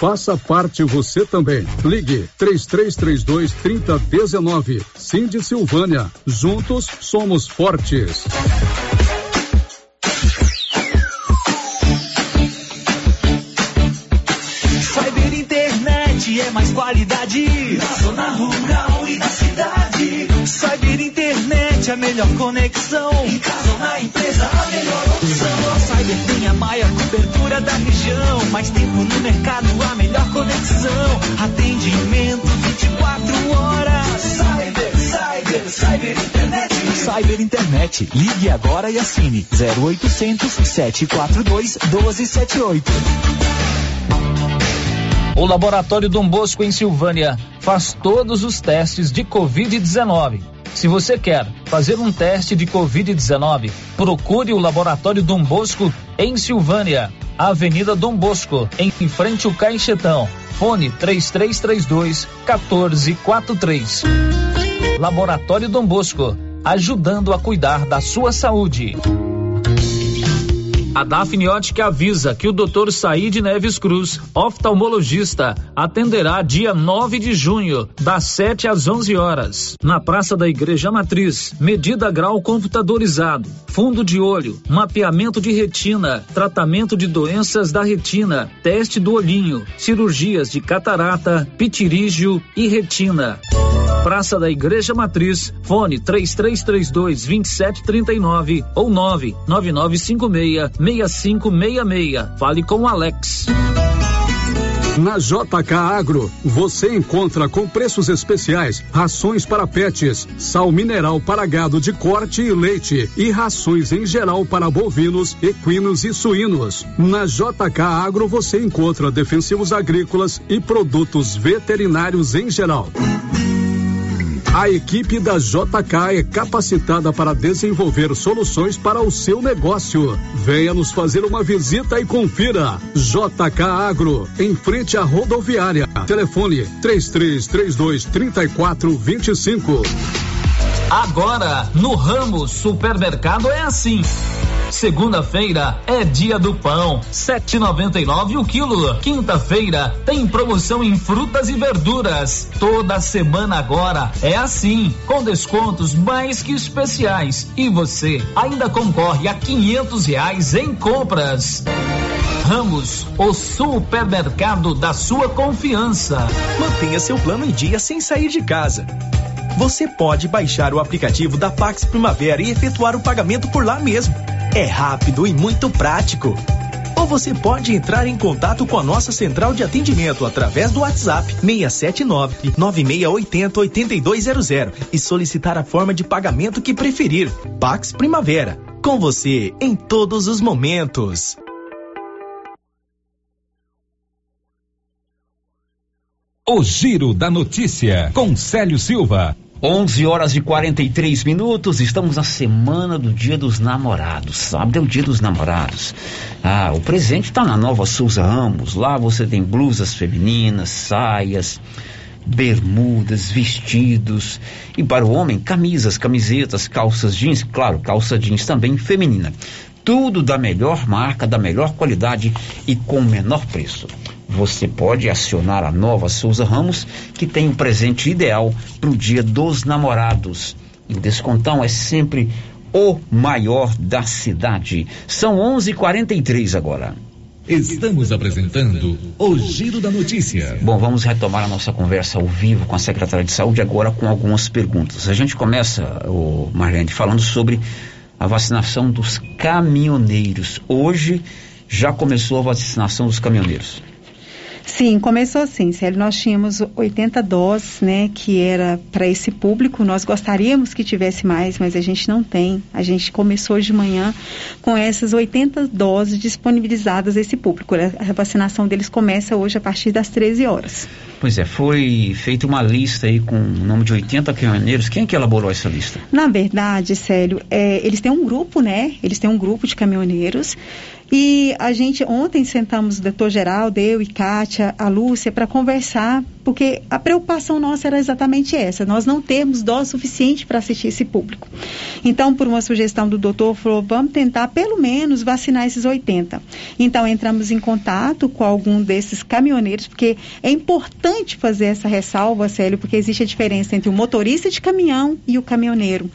Faça parte você também. Ligue 3332 3019. Cindy Silvânia. Juntos somos fortes. Cyber internet é mais qualidade na zona rural e na cidade. Cyber internet é a melhor conexão. Em casa ou na empresa a melhor opção. Tem a maior cobertura da região. Mais tempo no mercado, a melhor conexão. Atendimento 24 horas. Cyber, cyber, cyber internet. Cyber internet. Ligue agora e assine 0800 742 1278. O Laboratório Dom Bosco em Silvânia faz todos os testes de Covid-19. Se você quer fazer um teste de Covid-19, procure o Laboratório Dom Bosco em Silvânia, Avenida Dom Bosco, em frente ao Caixetão. Fone 3332 1443. Laboratório Dom Bosco, ajudando a cuidar da sua saúde. A Dafniótica avisa que o Dr. Said Neves Cruz, oftalmologista, atenderá dia 9 de junho, das 7 às 11 horas, na Praça da Igreja Matriz. Medida grau computadorizado, fundo de olho, mapeamento de retina, tratamento de doenças da retina, teste do olhinho, cirurgias de catarata, pitirígio e retina. Praça da Igreja Matriz, fone 3332 2739 ou 99956 6566. Fale com Alex. Na JK Agro, você encontra com preços especiais rações para pets, sal mineral para gado de corte e leite e rações em geral para bovinos, equinos e suínos. Na JK Agro você encontra defensivos agrícolas e produtos veterinários em geral. A equipe da JK é capacitada para desenvolver soluções para o seu negócio. Venha nos fazer uma visita e confira. JK Agro, em frente à rodoviária. Telefone 3332 3425. Agora, no Ramos Supermercado é assim. Segunda-feira é dia do pão, 7,99 o quilo. Quinta-feira tem promoção em frutas e verduras. Toda semana agora é assim, com descontos mais que especiais. E você ainda concorre a quinhentos reais em compras. Ramos, o supermercado da sua confiança. Mantenha seu plano em dia sem sair de casa. Você pode baixar o aplicativo da Pax Primavera e efetuar o pagamento por lá mesmo. É rápido e muito prático. Ou você pode entrar em contato com a nossa central de atendimento através do WhatsApp 679 9680 8200 e solicitar a forma de pagamento que preferir. Pax Primavera. Com você em todos os momentos. O Giro da Notícia, com Célio Silva. 11 horas e 43 minutos, estamos na semana do Dia dos Namorados. Sábado é o Dia dos Namorados. Ah, o presente está na Nova Souza Ramos. Lá você tem blusas femininas, saias, bermudas, vestidos. E para o homem, camisas, camisetas, calças jeans. Claro, calça jeans também feminina. Tudo da melhor marca, da melhor qualidade e com menor preço você pode acionar a nova Souza Ramos, que tem o um presente ideal para o dia dos namorados. E o descontão é sempre o maior da cidade. São 11:43 agora. Estamos apresentando o Giro da Notícia. Bom, vamos retomar a nossa conversa ao vivo com a secretária de Saúde agora com algumas perguntas. A gente começa, o Marlene, falando sobre a vacinação dos caminhoneiros. Hoje já começou a vacinação dos caminhoneiros. Sim, começou assim, Célio. Nós tínhamos 80 doses, né, que era para esse público. Nós gostaríamos que tivesse mais, mas a gente não tem. A gente começou de manhã com essas 80 doses disponibilizadas a esse público. A vacinação deles começa hoje a partir das 13 horas. Pois é, foi feita uma lista aí com o nome de 80 caminhoneiros. Quem é que elaborou essa lista? Na verdade, Célio, é, eles têm um grupo, né? Eles têm um grupo de caminhoneiros e a gente, ontem sentamos o doutor Geraldo, eu e Kátia, a Lúcia, para conversar, porque a preocupação nossa era exatamente essa, nós não temos dose suficiente para assistir esse público. Então, por uma sugestão do doutor, falou, vamos tentar pelo menos vacinar esses 80. Então, entramos em contato com algum desses caminhoneiros, porque é importante fazer essa ressalva, Célio, porque existe a diferença entre o motorista de caminhão e o caminhoneiro.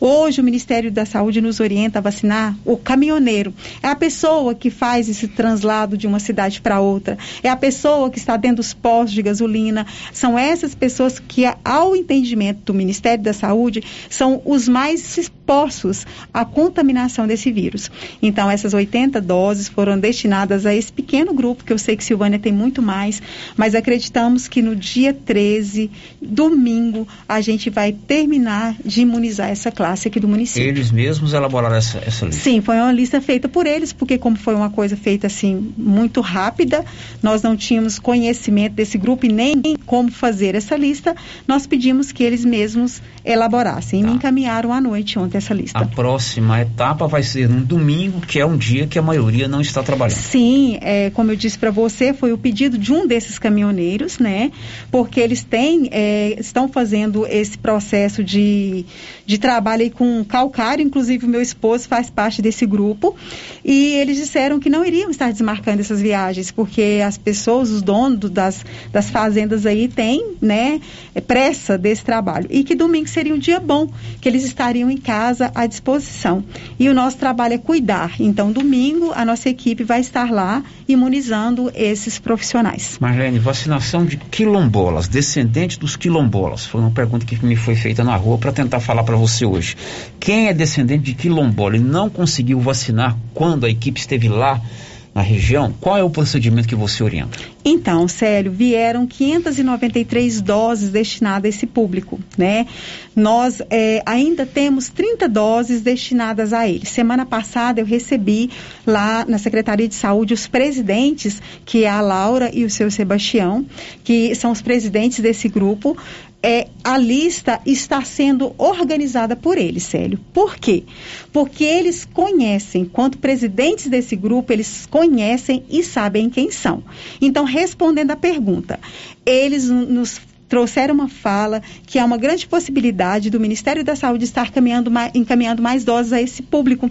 Hoje, o Ministério da Saúde nos orienta a vacinar o caminhoneiro. É a pessoa que faz esse translado de uma cidade para outra, é a pessoa que está dentro dos postos de gasolina. São essas pessoas que, ao entendimento do Ministério da Saúde, são os mais expostos à contaminação desse vírus. Então, essas 80 doses foram destinadas a esse pequeno grupo, que eu sei que Silvânia tem muito mais, mas acreditamos que no dia 13, domingo, a gente vai terminar de imunizar essa classe aqui do município. Eles mesmos elaboraram essa, essa lista? Sim, foi uma lista feita por eles, porque como foi uma coisa feita assim muito rápida, nós não tínhamos conhecimento desse grupo e nem como fazer essa lista, nós pedimos que eles mesmos elaborassem. Tá. E me encaminharam à noite ontem essa lista. A próxima etapa vai ser no domingo, que é um dia que a maioria não está trabalhando. Sim, é, como eu disse para você, foi o pedido de um desses caminhoneiros, né? Porque eles têm, é, estão fazendo esse processo de, de trabalho aí com calcário, inclusive o meu esposo faz parte desse grupo, e eles disseram que não iriam estar desmarcando essas viagens, porque as pessoas, os donos das, das fazendas aí têm, né, pressa desse trabalho. E que domingo seria um dia bom, que eles estariam em casa à disposição. E o nosso trabalho é cuidar. Então, domingo, a nossa equipe vai estar lá imunizando esses profissionais. Marlene, vacinação de quilombolas, descendente dos quilombolas. Foi uma pergunta que me foi feita na rua para tentar falar para você hoje. Quem é descendente de quilombola e não conseguiu vacinar quando a equipe esteve lá? Na região, qual é o procedimento que você orienta? Então, Célio, vieram 593 doses destinadas a esse público, né? Nós é, ainda temos 30 doses destinadas a ele. Semana passada eu recebi lá na Secretaria de Saúde os presidentes, que é a Laura e o seu Sebastião, que são os presidentes desse grupo, é, a lista está sendo organizada por eles, Célio. Por quê? Porque eles conhecem, quanto presidentes desse grupo, eles conhecem e sabem quem são. Então, respondendo à pergunta, eles nos trouxeram uma fala que há uma grande possibilidade do Ministério da Saúde estar mais, encaminhando mais doses a esse público.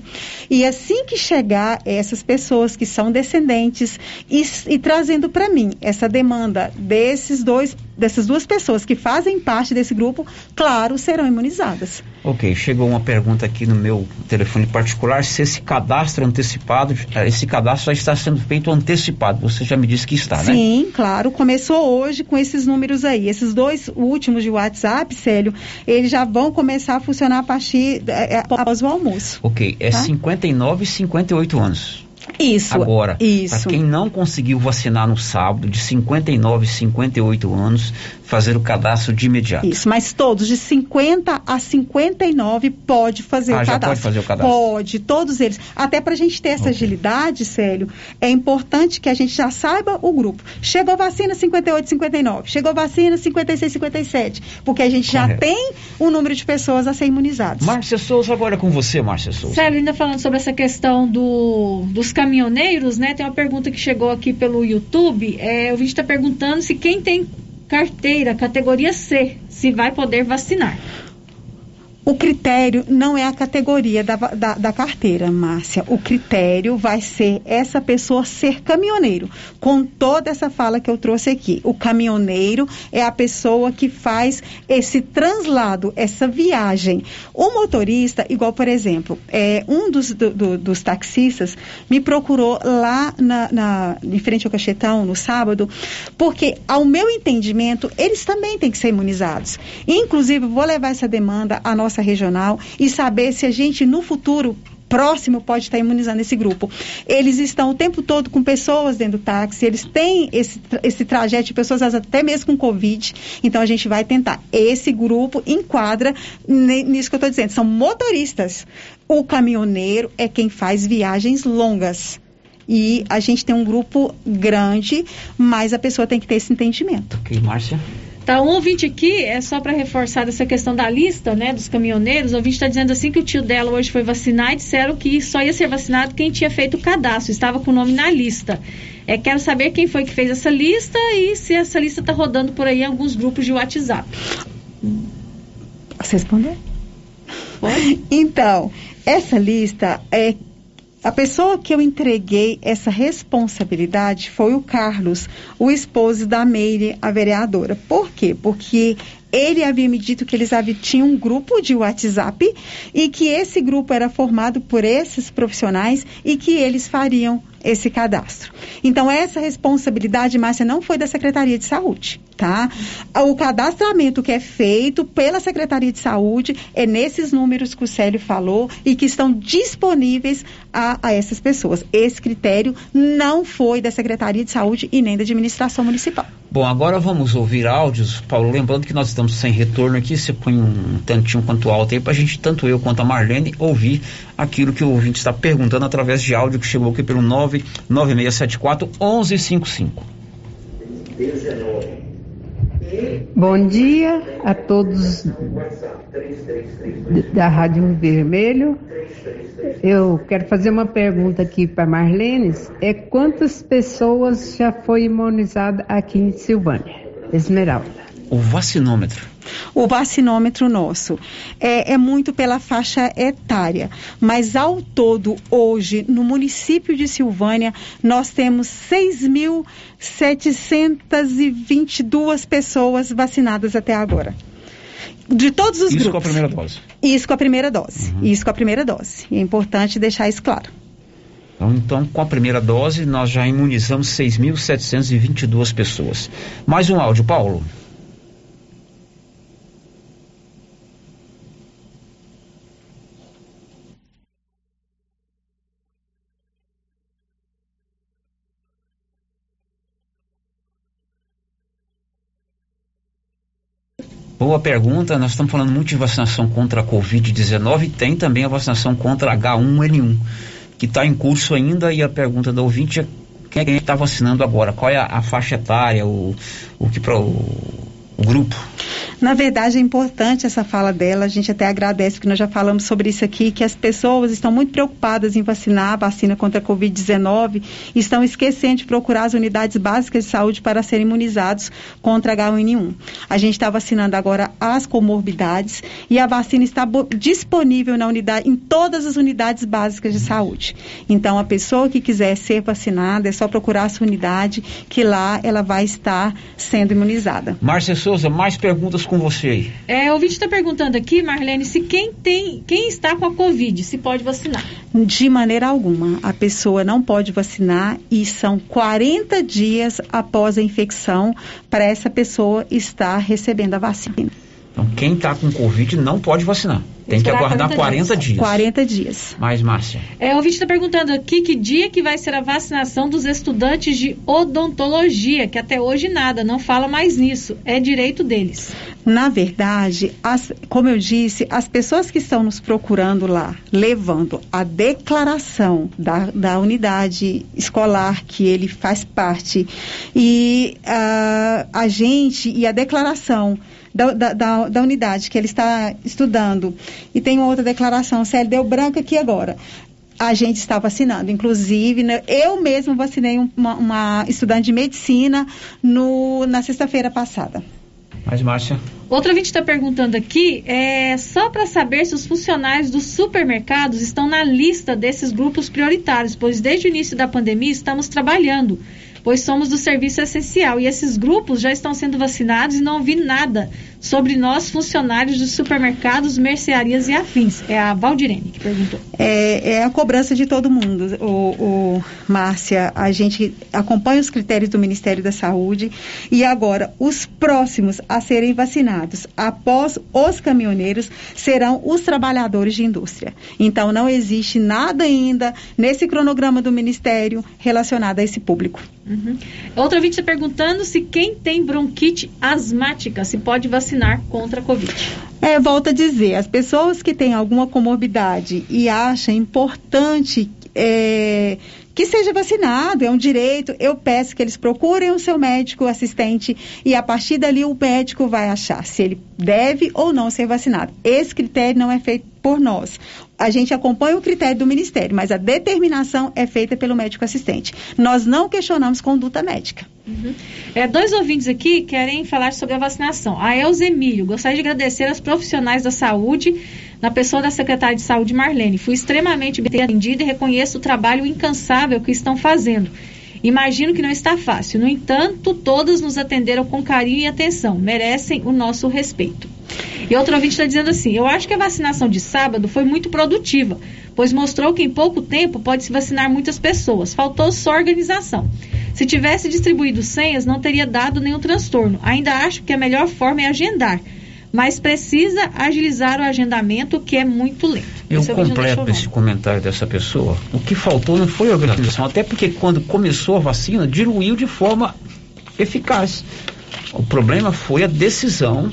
E assim que chegar essas pessoas que são descendentes e, e trazendo para mim essa demanda desses dois dessas duas pessoas que fazem parte desse grupo, claro, serão imunizadas. Ok, chegou uma pergunta aqui no meu telefone particular, se esse cadastro antecipado, eh, esse cadastro já está sendo feito antecipado, você já me disse que está, Sim, né? Sim, claro, começou hoje com esses números aí, esses dois últimos de WhatsApp, Célio, eles já vão começar a funcionar a partir, é, após o almoço. Ok, é tá? 59 e 58 anos. Isso. Agora, para quem não conseguiu vacinar no sábado, de 59 e 58 anos, fazer o cadastro de imediato. Isso, mas todos de 50 a 59 pode fazer ah, o cadastro. pode fazer o cadastro. Pode, todos eles. Até para a gente ter essa okay. agilidade, Célio, é importante que a gente já saiba o grupo. Chegou vacina 58, 59. Chegou vacina 56, 57. Porque a gente Correto. já tem um número de pessoas a ser imunizadas. Márcia Souza, agora é com você, Márcia Souza. Célio, ainda falando sobre essa questão do, dos caminhoneiros, né? Tem uma pergunta que chegou aqui pelo YouTube. É, o vídeo está perguntando se quem tem carteira categoria C, se vai poder vacinar. O critério não é a categoria da, da, da, carteira, Márcia. O critério vai ser essa pessoa ser caminhoneiro, com toda essa fala que eu trouxe aqui. O caminhoneiro é a pessoa que faz esse translado, essa viagem. O motorista, igual, por exemplo, é, um dos, do, do, dos taxistas me procurou lá na, na, em frente ao Cachetão, no sábado, porque, ao meu entendimento, eles também têm que ser imunizados. Inclusive, vou levar essa demanda à nossa regional e saber se a gente no futuro próximo pode estar imunizando esse grupo. Eles estão o tempo todo com pessoas dentro do táxi, eles têm esse, esse trajeto de pessoas até mesmo com Covid, então a gente vai tentar. Esse grupo enquadra nisso que eu estou dizendo, são motoristas. O caminhoneiro é quem faz viagens longas e a gente tem um grupo grande, mas a pessoa tem que ter esse entendimento. Ok, Márcia? Tá, um ouvinte aqui, é só para reforçar essa questão da lista, né, dos caminhoneiros, o ouvinte está dizendo assim que o tio dela hoje foi vacinar e disseram que só ia ser vacinado quem tinha feito o cadastro, estava com o nome na lista. É, quero saber quem foi que fez essa lista e se essa lista está rodando por aí em alguns grupos de WhatsApp. Você respondeu? Então, essa lista é a pessoa que eu entreguei essa responsabilidade foi o Carlos, o esposo da Meire, a vereadora. Por quê? Porque ele havia me dito que eles haviam, tinham um grupo de WhatsApp e que esse grupo era formado por esses profissionais e que eles fariam esse cadastro. Então, essa responsabilidade, Márcia, não foi da Secretaria de Saúde, tá? O cadastramento que é feito pela Secretaria de Saúde é nesses números que o Célio falou e que estão disponíveis a, a essas pessoas. Esse critério não foi da Secretaria de Saúde e nem da Administração Municipal. Bom, agora vamos ouvir áudios. Paulo, lembrando que nós estamos sem retorno aqui, você põe um tantinho quanto alto aí para a gente, tanto eu quanto a Marlene, ouvir aquilo que o ouvinte está perguntando através de áudio que chegou aqui pelo 99674 1155. Bom dia a todos da Rádio Vermelho. Eu quero fazer uma pergunta aqui para Marlene. É quantas pessoas já foi imunizada aqui em Silvânia? Esmeralda. O vacinômetro. O vacinômetro nosso é, é, muito pela faixa etária, mas ao todo, hoje, no município de Silvânia, nós temos 6.722 pessoas vacinadas até agora. De todos os isso grupos. com a primeira dose. Isso com a primeira dose. Uhum. Isso com a primeira dose. É importante deixar isso claro. Então, então, com a primeira dose, nós já imunizamos 6.722 pessoas. Mais um áudio, Paulo. Boa pergunta. Nós estamos falando muito de vacinação contra a Covid-19 e tem também a vacinação contra H1N1, que está em curso ainda. E a pergunta do ouvinte é quem está vacinando agora? Qual é a, a faixa etária, o, o que para grupo? Na verdade, é importante essa fala dela. A gente até agradece, porque nós já falamos sobre isso aqui, que as pessoas estão muito preocupadas em vacinar a vacina contra a Covid-19 e estão esquecendo de procurar as unidades básicas de saúde para serem imunizados contra H1N1. A gente está vacinando agora as comorbidades e a vacina está disponível na unidade, em todas as unidades básicas de saúde. Então, a pessoa que quiser ser vacinada, é só procurar a sua unidade, que lá ela vai estar sendo imunizada. Márcia Souza, mais perguntas com você aí. É, o ouvinte está perguntando aqui, Marlene, se quem tem, quem está com a Covid, se pode vacinar. De maneira alguma. A pessoa não pode vacinar e são 40 dias após a infecção para essa pessoa estar recebendo a vacina. Então, quem está com Covid não pode vacinar. Tem que aguardar 40, 40 dias. 40 dias. Mais, Márcia. É, o ouvinte está perguntando aqui que dia que vai ser a vacinação dos estudantes de odontologia, que até hoje nada, não fala mais nisso. É direito deles. Na verdade, as, como eu disse, as pessoas que estão nos procurando lá, levando a declaração da, da unidade escolar que ele faz parte, e uh, a gente, e a declaração da, da, da, unidade que ele está estudando. E tem uma outra declaração, Célio, deu branco aqui agora. A gente está vacinando. Inclusive, né, eu mesmo vacinei uma, uma estudante de medicina no, na sexta-feira passada. Mais, Márcia. Outra gente está perguntando aqui, é só para saber se os funcionários dos supermercados estão na lista desses grupos prioritários, pois desde o início da pandemia estamos trabalhando pois somos do serviço essencial e esses grupos já estão sendo vacinados e não ouvi nada sobre nós, funcionários dos supermercados, mercearias e afins. É a Valdirene que perguntou. É, é a cobrança de todo mundo, o, o, Márcia. A gente acompanha os critérios do Ministério da Saúde e agora os próximos a serem vacinados após os caminhoneiros serão os trabalhadores de indústria. Então não existe nada ainda nesse cronograma do Ministério relacionado a esse público. Uhum. Outra está perguntando se quem tem bronquite asmática se pode vacinar contra a Covid. É, volto a dizer, as pessoas que têm alguma comorbidade e acham importante é, que seja vacinado, é um direito. Eu peço que eles procurem o seu médico assistente e a partir dali o médico vai achar se ele deve ou não ser vacinado. Esse critério não é feito por nós. A gente acompanha o critério do Ministério, mas a determinação é feita pelo médico assistente. Nós não questionamos conduta médica. Uhum. É, dois ouvintes aqui querem falar sobre a vacinação. A Elza Emílio, gostaria de agradecer aos profissionais da saúde, na pessoa da secretária de saúde Marlene. Fui extremamente bem atendida e reconheço o trabalho incansável que estão fazendo. Imagino que não está fácil. No entanto, todas nos atenderam com carinho e atenção. Merecem o nosso respeito. E outro ouvinte está dizendo assim: Eu acho que a vacinação de sábado foi muito produtiva, pois mostrou que em pouco tempo pode se vacinar muitas pessoas. Faltou só organização. Se tivesse distribuído senhas, não teria dado nenhum transtorno. Ainda acho que a melhor forma é agendar mas precisa agilizar o agendamento, que é muito lento. Eu esse completo esse comentário dessa pessoa. O que faltou não foi organização, até porque quando começou a vacina, diluiu de forma eficaz. O problema foi a decisão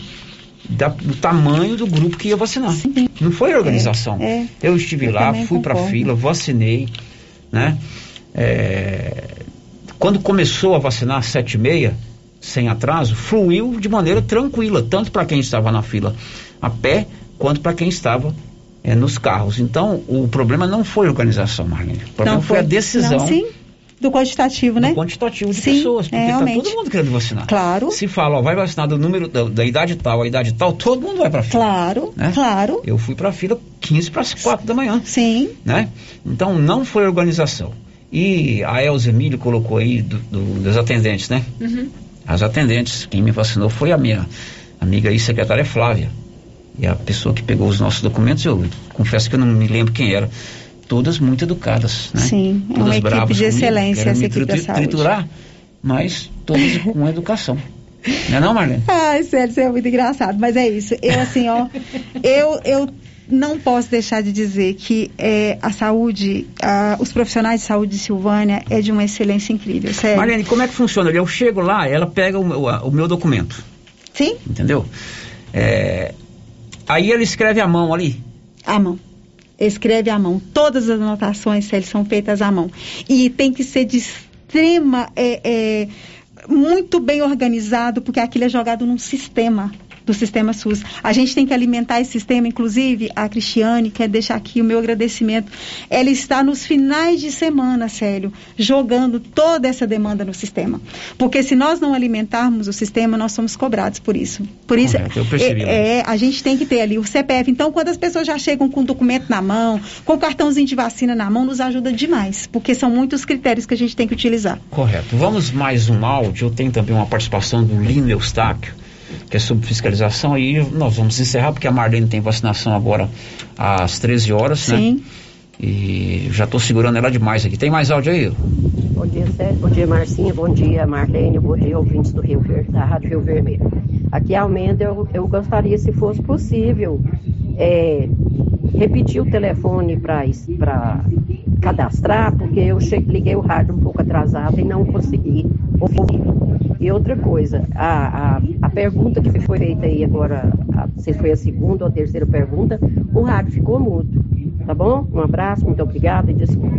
da, do tamanho do grupo que ia vacinar. Sim. Não foi a organização. É, é. Eu estive eu lá, fui para a fila, vacinei, né? É, quando começou a vacinar às sete e meia, sem atraso, fluiu de maneira tranquila, tanto para quem estava na fila a pé, quanto para quem estava é, nos carros. Então, o problema não foi a organização, Marlene. O problema não foi, foi a decisão. Não, sim. Do quantitativo, né? Do quantitativo de sim, pessoas, porque está todo mundo querendo vacinar. Claro. Se fala, ó, vai vacinar do número da, da idade tal, a idade tal, todo mundo vai para fila. Claro, né? claro. Eu fui para a fila 15 para as 4 da manhã. Sim. Né? Então, não foi a organização. E a Elza Emílio colocou aí do, do, dos atendentes, né? Uhum as atendentes. Quem me vacinou foi a minha amiga e secretária Flávia. E a pessoa que pegou os nossos documentos, eu confesso que eu não me lembro quem era. Todas muito educadas, né? Sim, é todas uma equipe de excelência essa equipe da saúde. triturar, mas todas com educação. Não é não, Marlene? Ai, sério, isso é muito engraçado, mas é isso. Eu, assim, ó, eu, eu não posso deixar de dizer que é, a saúde, a, os profissionais de saúde de Silvânia é de uma excelência incrível, sério. Marlene, como é que funciona? Eu chego lá, ela pega o, o, o meu documento. Sim. Entendeu? É, aí ele escreve a mão ali. A mão. Escreve à mão. Todas as anotações, Célio, são feitas à mão. E tem que ser de extrema... É, é, muito bem organizado, porque aquilo é jogado num sistema do sistema SUS. A gente tem que alimentar esse sistema, inclusive a Cristiane quer deixar aqui o meu agradecimento. Ela está nos finais de semana, sério, jogando toda essa demanda no sistema. Porque se nós não alimentarmos o sistema, nós somos cobrados por isso. Por isso, Correto, é, é, a gente tem que ter ali o CPF. Então, quando as pessoas já chegam com o documento na mão, com o cartãozinho de vacina na mão, nos ajuda demais, porque são muitos critérios que a gente tem que utilizar. Correto. Vamos mais um áudio. Eu tenho também uma participação do Lino Eustáquio que é sobre fiscalização. E nós vamos encerrar, porque a Marlene tem vacinação agora às 13 horas, né? Sim. né? E já estou segurando ela demais aqui. Tem mais áudio aí? Bom dia, Sérgio. Bom dia, Marcinha. Bom dia, Marlene. Bom dia, ouvintes do Rio Verde, da Rádio Rio Vermelho. Aqui é Almenda, eu, eu gostaria, se fosse possível, é, repetir o telefone para cadastrar, porque eu cheguei, liguei o rádio um pouco atrasado e não consegui ouvir. E outra coisa, a, a, a pergunta que foi feita aí agora, a, se foi a segunda ou a terceira pergunta, o rádio ficou mudo. Tá bom? Um abraço, muito obrigado e desculpa.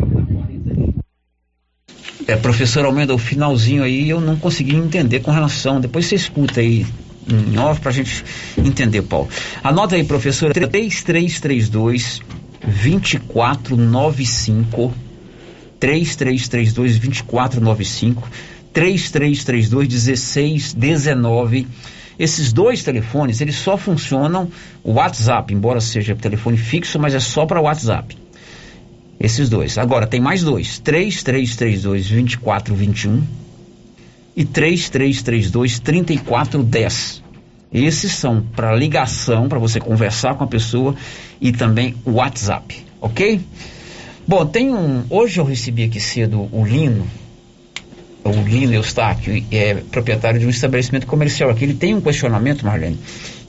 É, professor Almeida, o finalzinho aí eu não consegui entender com relação. Depois você escuta aí em off pra gente entender, Paulo. Anota aí, professor, 3332 2495 3332 2495 3332 1619. Esses dois telefones, eles só funcionam o WhatsApp, embora seja telefone fixo, mas é só para WhatsApp. Esses dois. Agora tem mais dois: 3332 2421 e 3332 3410. Esses são para ligação, para você conversar com a pessoa e também o WhatsApp, ok? Bom, tem um. Hoje eu recebi aqui cedo o Lino, o Lino Eustáquio, é proprietário de um estabelecimento comercial aqui. Ele tem um questionamento, Marlene,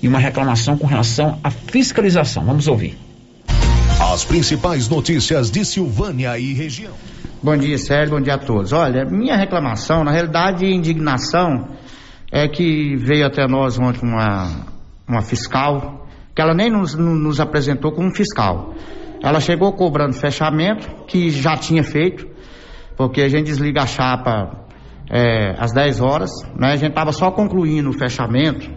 e uma reclamação com relação à fiscalização. Vamos ouvir. As principais notícias de Silvânia e região. Bom dia, Sérgio. Bom dia a todos. Olha, minha reclamação, na realidade, indignação, é que veio até nós ontem uma, uma fiscal, que ela nem nos, nos apresentou como fiscal. Ela chegou cobrando fechamento, que já tinha feito, porque a gente desliga a chapa é, às 10 horas, né? A gente estava só concluindo o fechamento,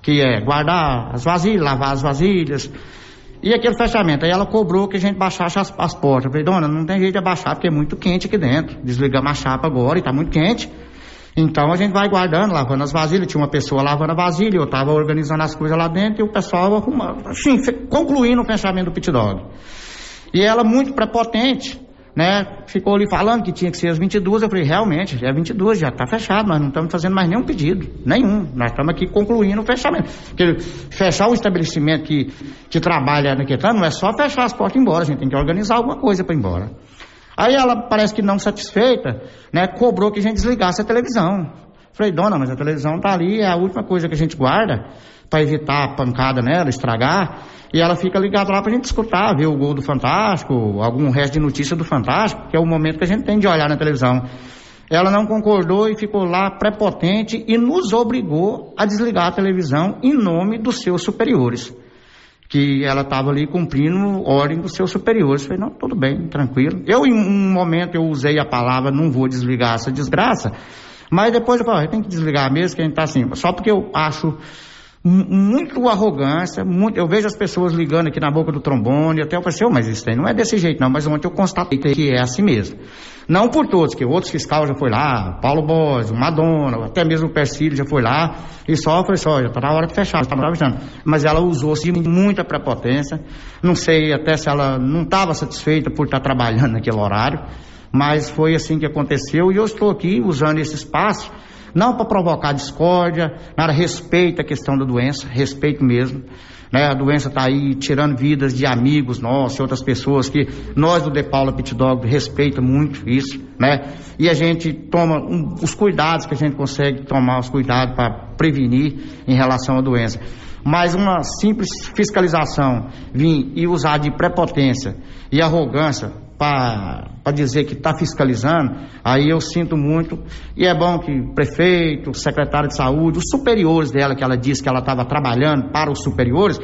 que é guardar as vasilhas, lavar as vasilhas, e aquele fechamento, aí ela cobrou que a gente baixasse as, as portas. Eu falei, dona, não tem jeito de abaixar porque é muito quente aqui dentro. Desligamos a chapa agora e está muito quente. Então a gente vai guardando, lavando as vasilhas. Tinha uma pessoa lavando a vasilha, eu estava organizando as coisas lá dentro e o pessoal arrumando. Assim, concluindo o fechamento do pit dog. E ela muito prepotente, né? Ficou ali falando que tinha que ser às 22. Eu falei, realmente, é 22, já está fechado. Nós não estamos fazendo mais nenhum pedido, nenhum. Nós estamos aqui concluindo o fechamento. Porque fechar um estabelecimento que, que trabalha naquele não é só fechar as portas e ir embora. A gente tem que organizar alguma coisa para ir embora. Aí ela parece que não satisfeita, né? Cobrou que a gente desligasse a televisão. Falei, dona, mas a televisão tá ali, é a última coisa que a gente guarda para evitar a pancada nela, estragar. E ela fica ligada lá pra gente escutar, ver o gol do Fantástico, algum resto de notícia do Fantástico, que é o momento que a gente tem de olhar na televisão. Ela não concordou e ficou lá prepotente e nos obrigou a desligar a televisão em nome dos seus superiores. Que ela estava ali cumprindo ordem dos seus superiores. falei, não, tudo bem, tranquilo. Eu, em um momento, eu usei a palavra não vou desligar essa desgraça, mas depois eu falei, tem que desligar mesmo, que a gente está assim, só porque eu acho muito arrogância, muito, eu vejo as pessoas ligando aqui na boca do trombone, até eu pensei, oh, mas isso aí não é desse jeito não, mas ontem eu constatei que é assim mesmo. Não por todos, que outros fiscais já foi lá, Paulo Boas, Madonna, até mesmo o Persílio já foi lá, e só falei só, já está na hora de fechar, está avisando. Mas ela usou-se de muita prepotência, não sei até se ela não estava satisfeita por estar tá trabalhando naquele horário, mas foi assim que aconteceu, e eu estou aqui usando esse espaço não para provocar discórdia, nada, respeita a questão da doença, respeito mesmo. Né? A doença está aí tirando vidas de amigos nossos, outras pessoas que nós do De Paula Pit Dog respeita muito isso, né? E a gente toma um, os cuidados que a gente consegue tomar, os cuidados para prevenir em relação à doença. Mas uma simples fiscalização vir e usar de prepotência e arrogância para dizer que está fiscalizando, aí eu sinto muito. E é bom que o prefeito, o secretário de saúde, os superiores dela, que ela disse que ela estava trabalhando para os superiores,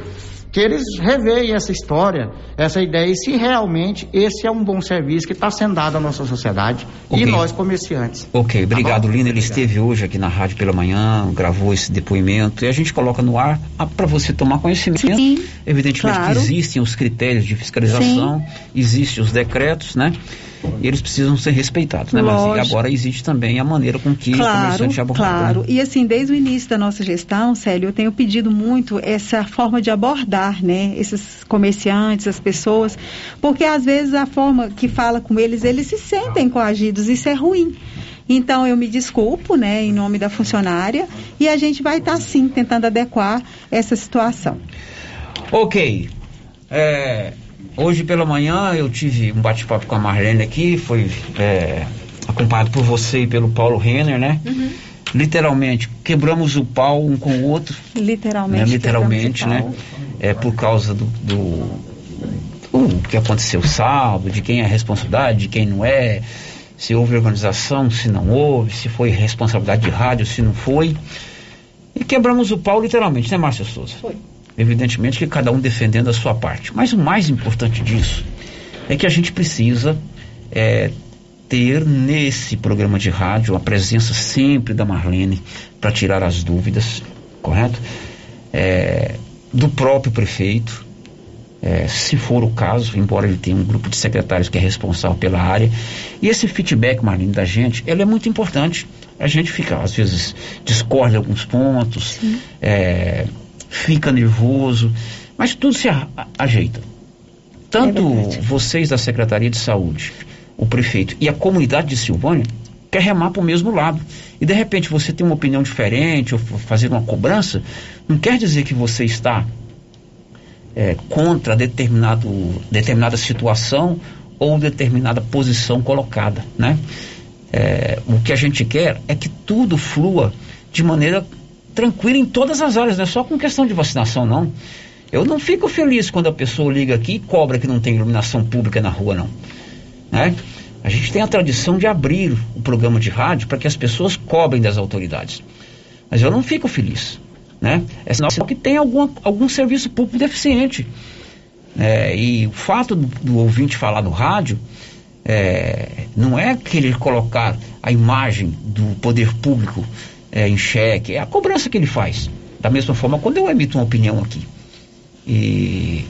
que eles reveem essa história, essa ideia, e se realmente esse é um bom serviço que está sendo dado à nossa sociedade okay. e nós comerciantes. Ok, obrigado, tá Lina. Ele esteve hoje aqui na rádio pela manhã, gravou esse depoimento e a gente coloca no ar para você tomar conhecimento. Sim, Evidentemente claro. que existem os critérios de fiscalização, Sim. existem os decretos, né? E eles precisam ser respeitados, né, Marcinha? Agora existe também a maneira com que claro, o comerciante. Claro, né? e assim, desde o início da nossa gestão, Célio, eu tenho pedido muito essa forma de abordar, né, esses comerciantes, as pessoas, porque às vezes a forma que fala com eles, eles se sentem coagidos, isso é ruim. Então eu me desculpo, né, em nome da funcionária, e a gente vai estar tá, sim tentando adequar essa situação. Ok. É, Hoje pela manhã eu tive um bate-papo com a Marlene aqui, foi é, acompanhado por você e pelo Paulo Renner, né? Uhum. Literalmente, quebramos o pau um com o outro. Literalmente. Né? Literalmente, né? É por causa do, do, que aconteceu sábado, de quem é a responsabilidade, de quem não é, se houve organização, se não houve, se foi responsabilidade de rádio, se não foi. E quebramos o pau literalmente, né, Márcia Souza? Foi. Evidentemente que cada um defendendo a sua parte. Mas o mais importante disso é que a gente precisa é, ter nesse programa de rádio a presença sempre da Marlene para tirar as dúvidas, correto? É, do próprio prefeito, é, se for o caso, embora ele tenha um grupo de secretários que é responsável pela área. E esse feedback, Marlene, da gente, ele é muito importante. A gente fica, às vezes, discorda alguns pontos, é, fica nervoso, mas tudo se a, a, ajeita. Tanto é vocês da Secretaria de Saúde, o prefeito e a comunidade de Silvânia quer remar para o mesmo lado. E de repente você tem uma opinião diferente ou fazer uma cobrança, não quer dizer que você está é, contra determinado, determinada situação ou determinada posição colocada, né? É, o que a gente quer é que tudo flua de maneira tranquila em todas as áreas, não é só com questão de vacinação, não. Eu não fico feliz quando a pessoa liga aqui e cobra que não tem iluminação pública na rua, não. Né? A gente tem a tradição de abrir o programa de rádio para que as pessoas cobrem das autoridades. Mas eu não fico feliz. Né? É sinal que tem algum, algum serviço público deficiente. É, e o fato do, do, ouvinte falar no rádio é, não é querer colocar a imagem do poder público é, em xeque, é a cobrança que ele faz. Da mesma forma, quando eu emito uma opinião aqui, e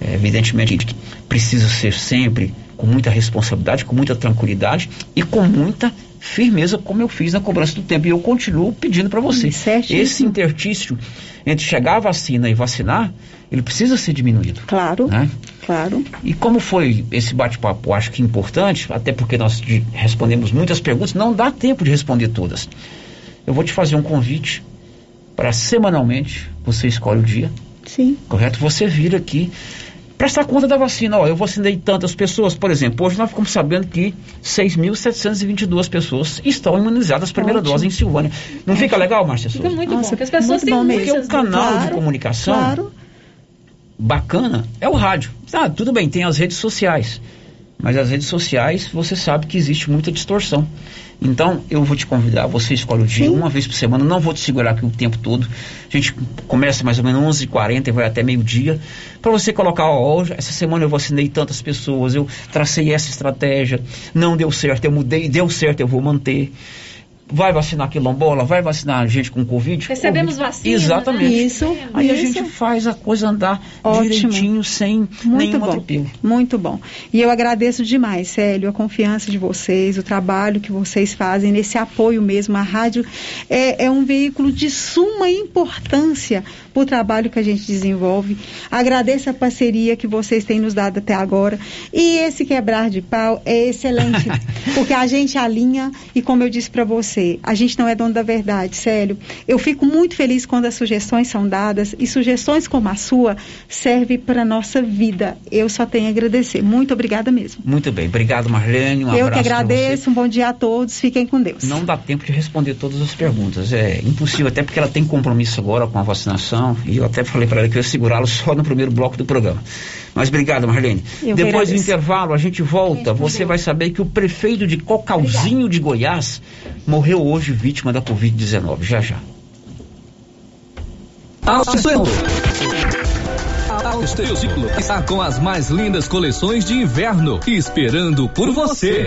é, evidentemente que precisa ser sempre com muita responsabilidade, com muita tranquilidade e com muita firmeza, como eu fiz na cobrança do tempo. E eu continuo pedindo para você. Certíssimo. Esse intertício entre chegar a vacina e vacinar, ele precisa ser diminuído. Claro. Né? Claro. E como foi esse bate-papo, acho que importante, até porque nós respondemos muitas perguntas, não dá tempo de responder todas. Eu vou te fazer um convite para semanalmente, você escolhe o dia, Sim. Correto? Você vir aqui prestar conta da vacina. Ó, eu vacinei tantas pessoas, por exemplo, hoje nós ficamos sabendo que 6.722 pessoas estão imunizadas primeira Ótimo. dose em Silvânia. Não Ótimo. fica legal, Márcia Souza? Fica muito Nossa, bom, porque as pessoas têm Porque o canal claro, de comunicação claro. bacana é o rádio. Ah, tudo bem, tem as redes sociais. Mas as redes sociais, você sabe que existe muita distorção. Então, eu vou te convidar, você escolhe o dia, Sim. uma vez por semana, não vou te segurar aqui o tempo todo. A gente começa mais ou menos 11h40 e vai até meio-dia, para você colocar, ó, hoje, essa semana eu vacinei tantas pessoas, eu tracei essa estratégia, não deu certo, eu mudei, deu certo, eu vou manter vai vacinar quilombola, vai vacinar gente com Covid. Recebemos COVID. vacina. Exatamente. Né? Isso. Aí isso. a gente faz a coisa andar Ótimo. direitinho, sem Muito nenhum bom. atropelo. Muito bom. E eu agradeço demais, Célio, a confiança de vocês, o trabalho que vocês fazem, nesse apoio mesmo. A rádio é, é um veículo de suma importância para o trabalho que a gente desenvolve. Agradeço a parceria que vocês têm nos dado até agora. E esse quebrar de pau é excelente, porque a gente alinha e, como eu disse para você, a gente não é dono da verdade, sério. Eu fico muito feliz quando as sugestões são dadas e sugestões como a sua servem para a nossa vida. Eu só tenho a agradecer. Muito obrigada mesmo. Muito bem. Obrigado, Marlene. Um eu que agradeço. Um bom dia a todos. Fiquem com Deus. Não dá tempo de responder todas as perguntas. É impossível, até porque ela tem compromisso agora com a vacinação e eu até falei para ela que eu ia segurá-lo só no primeiro bloco do programa. Mas obrigado, Marlene. Eu Depois do intervalo, a gente volta. Você vai saber que o prefeito de Cocalzinho de Goiás morreu hoje vítima da Covid-19. Já já. Alto Ciclo está com as mais lindas coleções de inverno esperando por você.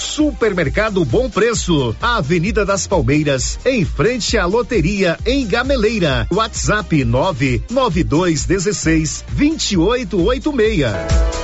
Supermercado Bom Preço, Avenida das Palmeiras, em frente à loteria em Gameleira. WhatsApp 99216 2886.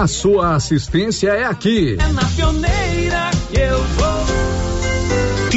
a sua assistência é aqui. É na pioneira que eu vou.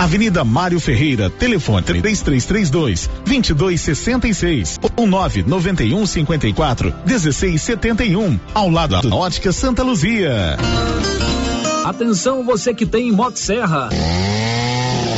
Avenida Mário Ferreira, telefone 3332 2266 ou 991 54 1671, ao lado da Ótica Santa Luzia. Atenção você que tem Motosserra.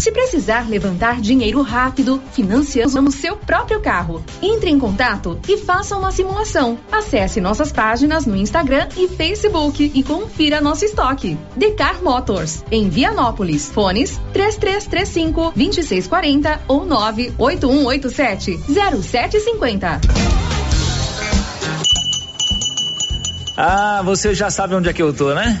Se precisar levantar dinheiro rápido, financiamos seu próprio carro. Entre em contato e faça uma simulação. Acesse nossas páginas no Instagram e Facebook e confira nosso estoque. Decar Motors, em Vianópolis. Fones 3335 2640 ou 98187 0750. Ah, você já sabe onde é que eu tô, né?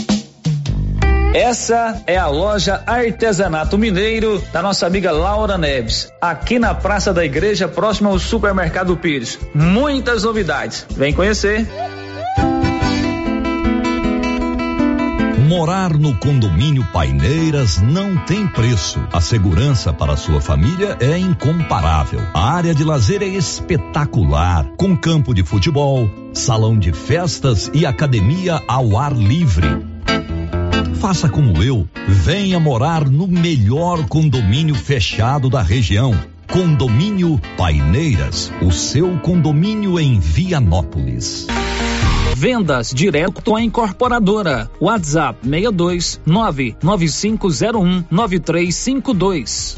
Essa é a loja Artesanato Mineiro da nossa amiga Laura Neves, aqui na Praça da Igreja, próximo ao Supermercado Pires. Muitas novidades. Vem conhecer. Morar no condomínio Paineiras não tem preço. A segurança para sua família é incomparável. A área de lazer é espetacular, com campo de futebol, salão de festas e academia ao ar livre. Faça como eu, venha morar no melhor condomínio fechado da região. Condomínio Paineiras, o seu condomínio em Vianópolis. Vendas direto à incorporadora. WhatsApp 62 99501 9352.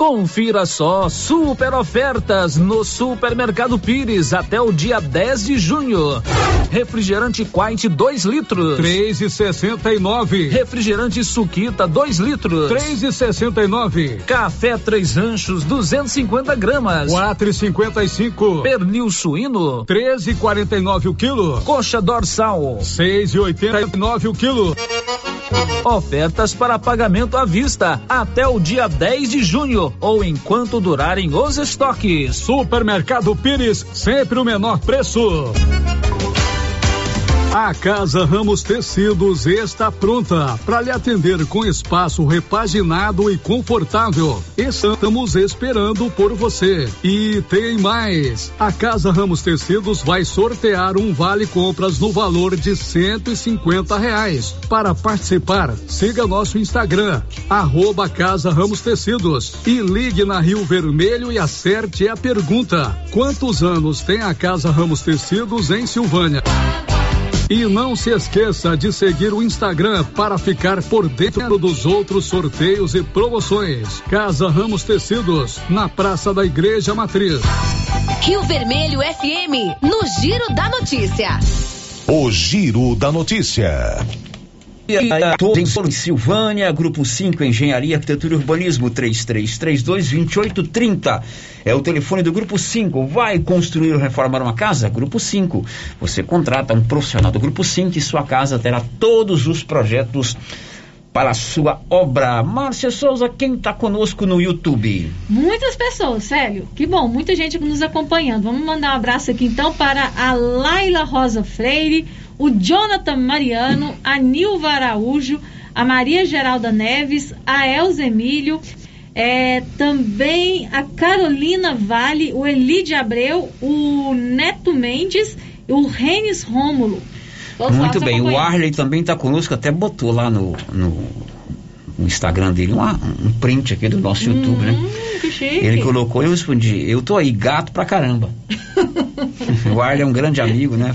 Confira só super ofertas no Supermercado Pires até o dia 10 de junho. Refrigerante Quite 2 litros. Três e sessenta e nove. Refrigerante Suquita 2 litros. Três e sessenta e nove. Café Três Ranchos 250 gramas. Quatro e cinquenta e cinco. Pernil suíno. Treze e quarenta e nove o quilo. Coxa dorsal. Seis e oitenta e nove o quilo. Ofertas para pagamento à vista até o dia 10 de junho ou enquanto durarem os estoques. Supermercado Pires, sempre o menor preço. A Casa Ramos Tecidos está pronta para lhe atender com espaço repaginado e confortável. Estamos esperando por você. E tem mais. A Casa Ramos Tecidos vai sortear um vale compras no valor de 150 reais. Para participar, siga nosso Instagram, arroba Casa Ramos Tecidos e ligue na Rio Vermelho e acerte a pergunta: quantos anos tem a Casa Ramos Tecidos em Silvânia? E não se esqueça de seguir o Instagram para ficar por dentro dos outros sorteios e promoções. Casa Ramos Tecidos, na Praça da Igreja Matriz. Rio Vermelho FM, no Giro da Notícia. O Giro da Notícia. Em Silvânia, Grupo 5, Engenharia, Arquitetura e Urbanismo, 3332-2830. É o telefone do Grupo 5. Vai construir ou reformar uma casa? Grupo 5. Você contrata um profissional do Grupo 5 e sua casa terá todos os projetos para a sua obra. Márcia Souza, quem está conosco no YouTube? Muitas pessoas, sério. Que bom, muita gente nos acompanhando. Vamos mandar um abraço aqui então para a Laila Rosa Freire, o Jonathan Mariano, a Nilva Araújo, a Maria Geralda Neves, a Elza Emílio, é, também a Carolina Vale, o Elide Abreu, o Neto Mendes e o Renes Rômulo. Todos Muito bem, o. Arley também está conosco, até botou lá no, no, no Instagram dele uma- um print aqui do nosso YouTube, né? Hum, que chique. Ele colocou, eu respondi, eu tô aí, gato pra caramba. o Arley é um grande amigo, né?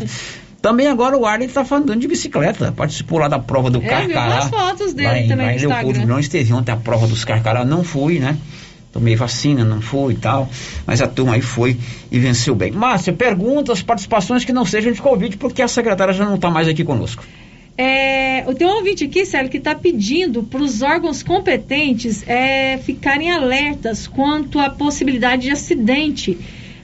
Também agora o Arley tá andando de bicicleta, participou lá da prova do É, Carcará. umas fotos dele lá em, também lá em Leopoldo Instagram. Milhões teve ontem a prova dos Carcará, não fui, né? Tomei vacina, não fui e tal, mas a turma aí foi e venceu bem. Márcia, perguntas, participações que não sejam de Covid, porque a secretária já não está mais aqui conosco. É, eu tenho um ouvinte aqui, Célio, que está pedindo para os órgãos competentes é, ficarem alertas quanto à possibilidade de acidente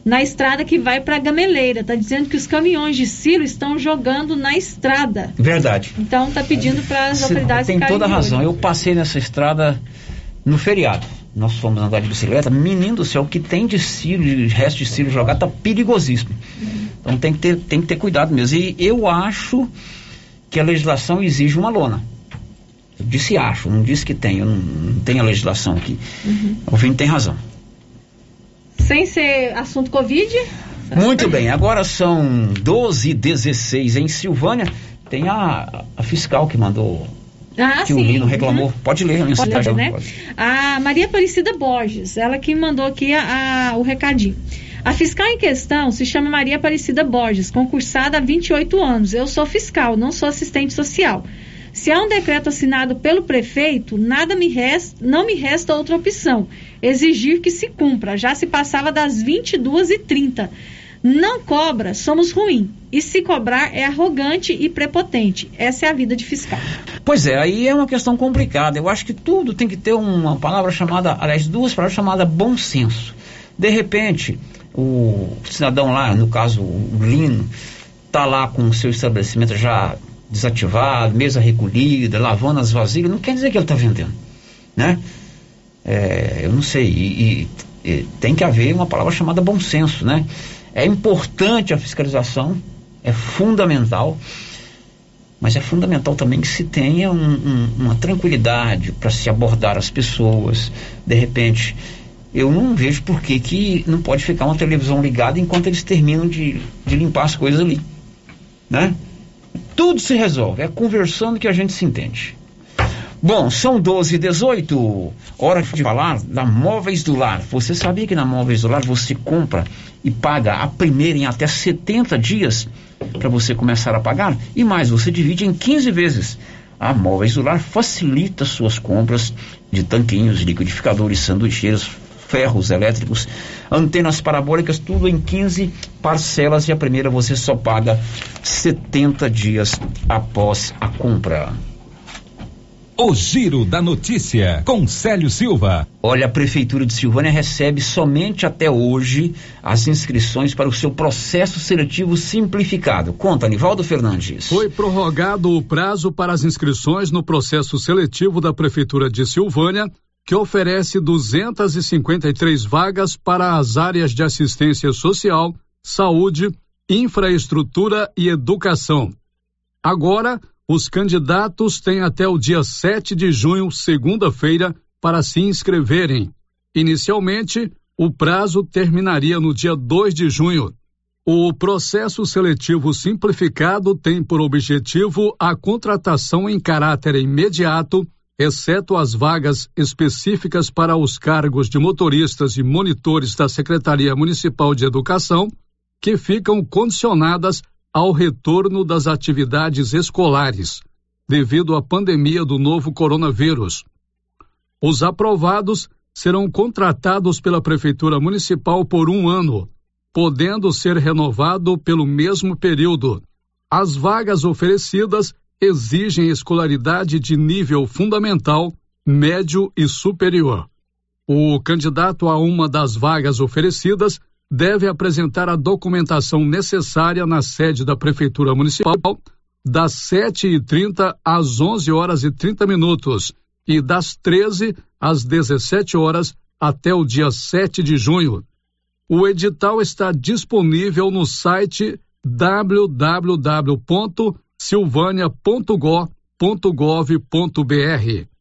na estrada que vai para a Gameleira. Está dizendo que os caminhões de silo estão jogando na estrada. Verdade. Então está pedindo para as autoridades tem toda a razão. olho. Eu passei nessa estrada no feriado. Nós fomos andar de bicicleta. Menino do céu, o que tem de cílio, de resto de cílio jogado, tá perigosíssimo. Então tem que, ter, tem que ter cuidado mesmo. E eu acho que a legislação exige uma lona. Eu disse acho, não disse que tem. Eu não, não tenho a legislação aqui. Uhum. O Vini tem razão. Sem ser assunto Covid, Muito bem, agora são 12 16 em Silvânia. Tem a, a fiscal que mandou. Ah, que sim. o Lino reclamou. Uhum. Pode ler a mensagem. ler, né? Pode. A Maria Aparecida Borges, ela que mandou aqui a- a- o recadinho. A fiscal em questão se chama Maria Aparecida Borges, concursada há 28 anos. Eu sou fiscal, não sou assistente social. Se há um decreto assinado pelo prefeito, nada me resta, não me resta outra opção: exigir que se cumpra. Já se passava das 22h30. Não cobra, somos ruim. E se cobrar é arrogante e prepotente. Essa é a vida de fiscal. Pois é, aí é uma questão complicada. Eu acho que tudo tem que ter uma palavra chamada, aliás, duas palavras chamadas bom senso. De repente, o cidadão lá, no caso o Lino, tá lá com o seu estabelecimento já desativado, mesa recolhida, lavando as vasilhas, não quer dizer que ele está vendendo, né? É, eu não sei, e, e- e tem que haver uma palavra chamada bom senso, né? É importante a fiscalização, é fundamental, mas é fundamental também que se tenha um- um- uma tranquilidade para se abordar as pessoas. De repente, eu não vejo por que, que não pode ficar uma televisão ligada enquanto eles terminam de, de limpar as coisas ali. Né? Tudo se resolve, é conversando que a gente se entende. Bom, são 12 e 18 hora de falar da Móveis do Lar. Você sabia que na Móveis do Lar você compra e paga a primeira em até 70 dias para você começar a pagar? E mais, você divide em 15 vezes. A Móveis do Lar facilita suas compras de tanquinhos, liquidificadores, sanduicheiros, ferros elétricos, antenas parabólicas, tudo em 15 parcelas e a primeira você só paga 70 dias após a compra. O Giro da Notícia, com Célio Silva. Olha, a Prefeitura de Silvânia recebe somente até hoje as inscrições para o seu processo seletivo simplificado. Conta, Nivaldo Fernandes. Foi prorrogado o prazo para as inscrições no processo seletivo da Prefeitura de Silvânia, que oferece 253 vagas para as áreas de assistência social, saúde, infraestrutura e educação. Agora, os candidatos têm até o dia 7 de junho, segunda-feira, para se inscreverem. Inicialmente, o prazo terminaria no dia 2 de junho. O processo seletivo simplificado tem por objetivo a contratação em caráter imediato, exceto as vagas específicas para os cargos de motoristas e monitores da Secretaria Municipal de Educação, que ficam condicionadas ao retorno das atividades escolares, devido à pandemia do novo coronavírus. Os aprovados serão contratados pela Prefeitura Municipal por um ano, podendo ser renovado pelo mesmo período. As vagas oferecidas exigem escolaridade de nível fundamental, médio e superior. O candidato a uma das vagas oferecidas deve apresentar a documentação necessária na sede da Prefeitura Municipal das 7h30 às 11 horas e 30 minutos e das 13 às 17 horas até o dia 7 de junho. O edital está disponível no site www.silvania.gov.br.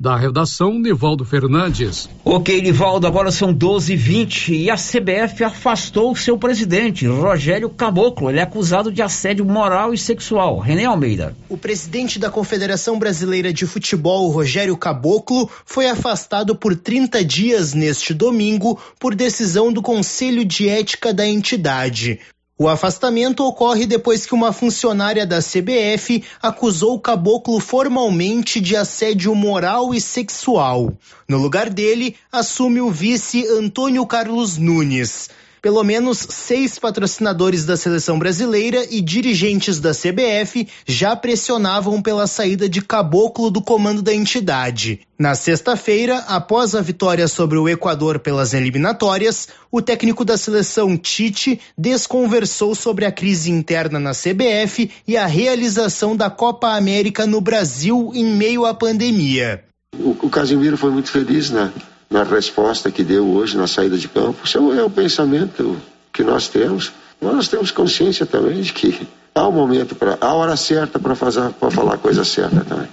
Da redação, Nivaldo Fernandes. Ok, Nivaldo, agora são 12 h 20 e a CBF afastou o seu presidente, Rogério Caboclo. Ele é acusado de assédio moral e sexual. René Almeida. O presidente da Confederação Brasileira de Futebol, Rogério Caboclo, foi afastado por 30 dias neste domingo por decisão do Conselho de Ética da entidade. O afastamento ocorre depois que uma funcionária da CBF acusou o caboclo formalmente de assédio moral e sexual. No lugar dele, assume o vice Antônio Carlos Nunes. Pelo menos seis patrocinadores da seleção brasileira e dirigentes da CBF já pressionavam pela saída de Caboclo do comando da entidade. Na sexta-feira, após a vitória sobre o Equador pelas eliminatórias, o técnico da seleção Tite desconversou sobre a crise interna na CBF e a realização da Copa América no Brasil em meio à pandemia. O, o Casimiro foi muito feliz, né? Na resposta que deu hoje na saída de campo. Isso é o pensamento que nós temos. Nós temos consciência também de que há o um momento para, a hora certa para fazer, para falar a coisa certa também.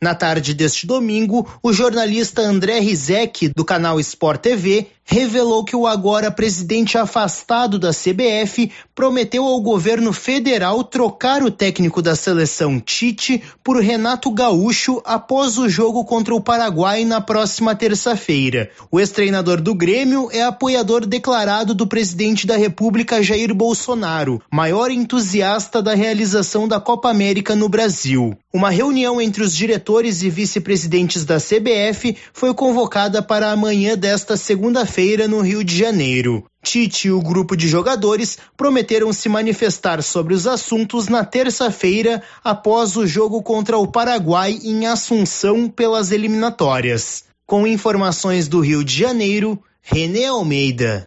Na tarde deste domingo, o jornalista André Rizek, do canal Sport TV, revelou que o agora presidente afastado da CBF prometeu ao governo federal trocar o técnico da seleção Tite por Renato Gaúcho após o jogo contra o Paraguai na próxima terça-feira. O ex-treinador do Grêmio é apoiador declarado do presidente da República Jair Bolsonaro, maior entusiasta da realização da Copa América no Brasil. Uma reunião entre os diretores e vice-presidentes da CBF foi convocada para amanhã desta segunda-feira feira no Rio de Janeiro. Tite e o grupo de jogadores prometeram se manifestar sobre os assuntos na terça-feira após o jogo contra o Paraguai em Assunção pelas eliminatórias. Com informações do Rio de Janeiro, René Almeida.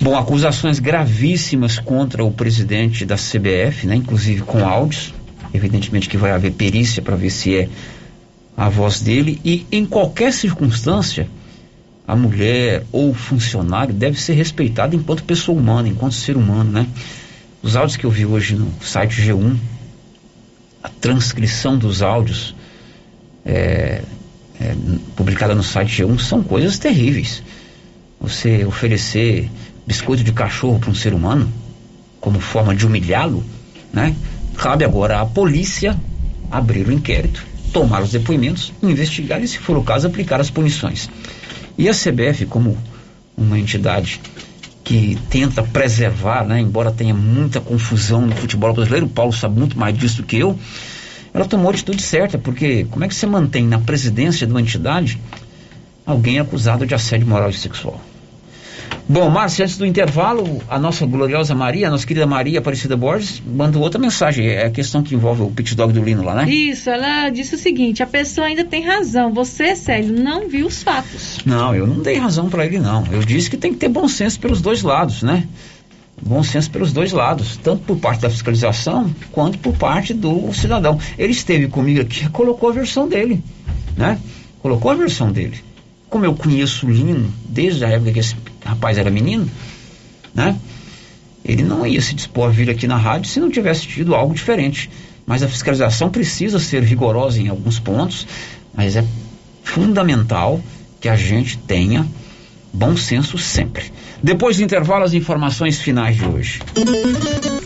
Bom, acusações gravíssimas contra o presidente da CBF, né, inclusive com áudios. Evidentemente que vai haver perícia para ver se é a voz dele e em qualquer circunstância a mulher ou o funcionário deve ser respeitado enquanto pessoa humana, enquanto ser humano, né? Os áudios que eu vi hoje no site G1, a transcrição dos áudios é, é, publicada no site G1 são coisas terríveis. Você oferecer biscoito de cachorro para um ser humano como forma de humilhá-lo, né? Cabe agora à polícia abrir o inquérito tomar os depoimentos, investigar e, se for o caso, aplicar as punições. E a CBF, como uma entidade que tenta preservar, né, embora tenha muita confusão no futebol brasileiro, o Paulo sabe muito mais disso do que eu, ela tomou a atitude certa, porque como é que você mantém na presidência de uma entidade alguém acusado de assédio moral e sexual? Bom, Márcia, antes do intervalo, a nossa gloriosa Maria, a nossa querida Maria Aparecida Borges, mandou outra mensagem. É a questão que envolve o pit dog do Lino lá, né? Isso, ela disse o seguinte: a pessoa ainda tem razão. Você, Célio, não viu os fatos. Não, eu não dei razão para ele, não. Eu disse que tem que ter bom senso pelos dois lados, né? Bom senso pelos dois lados, tanto por parte da fiscalização quanto por parte do cidadão. Ele esteve comigo aqui, colocou a versão dele, né? Colocou a versão dele como eu conheço o Lino desde a época que esse rapaz era menino, né? Ele não ia se dispor a vir aqui na rádio se não tivesse tido algo diferente. Mas a fiscalização precisa ser rigorosa em alguns pontos, mas é fundamental que a gente tenha bom senso sempre. Depois do intervalo, as informações finais de hoje.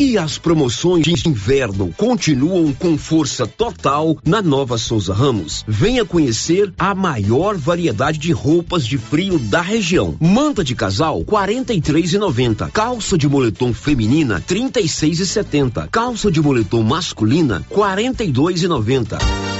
E as promoções de inverno continuam com força total na Nova Souza Ramos. Venha conhecer a maior variedade de roupas de frio da região. Manta de casal 43,90. Calça de moletom feminina 36,70. Calça de moletom masculina 42,90. E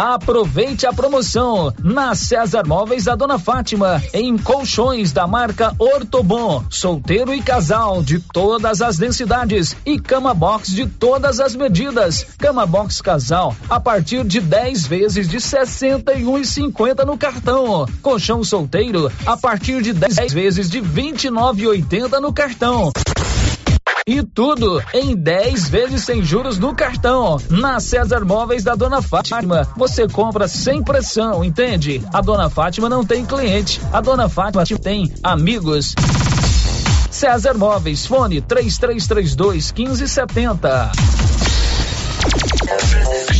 Aproveite a promoção na César Móveis da Dona Fátima, em colchões da marca Ortobon, solteiro e casal de todas as densidades e cama box de todas as medidas. Cama box casal a partir de 10 vezes de 61,50 no cartão. Colchão solteiro a partir de 10 vezes de 29,80 no cartão. E tudo em 10 vezes sem juros no cartão. Na César Móveis da Dona Fátima, você compra sem pressão, entende? A Dona Fátima não tem cliente, a Dona Fátima tem amigos. César Móveis, fone 3332 1570.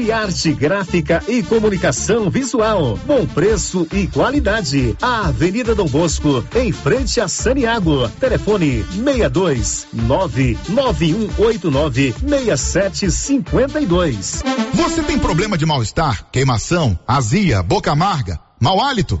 Criarte Gráfica e Comunicação Visual. Bom preço e qualidade. A Avenida Dom Bosco, em frente a Saniago. Telefone 62 99189 6752. Você tem problema de mal-estar, queimação, azia, boca amarga, mau hálito?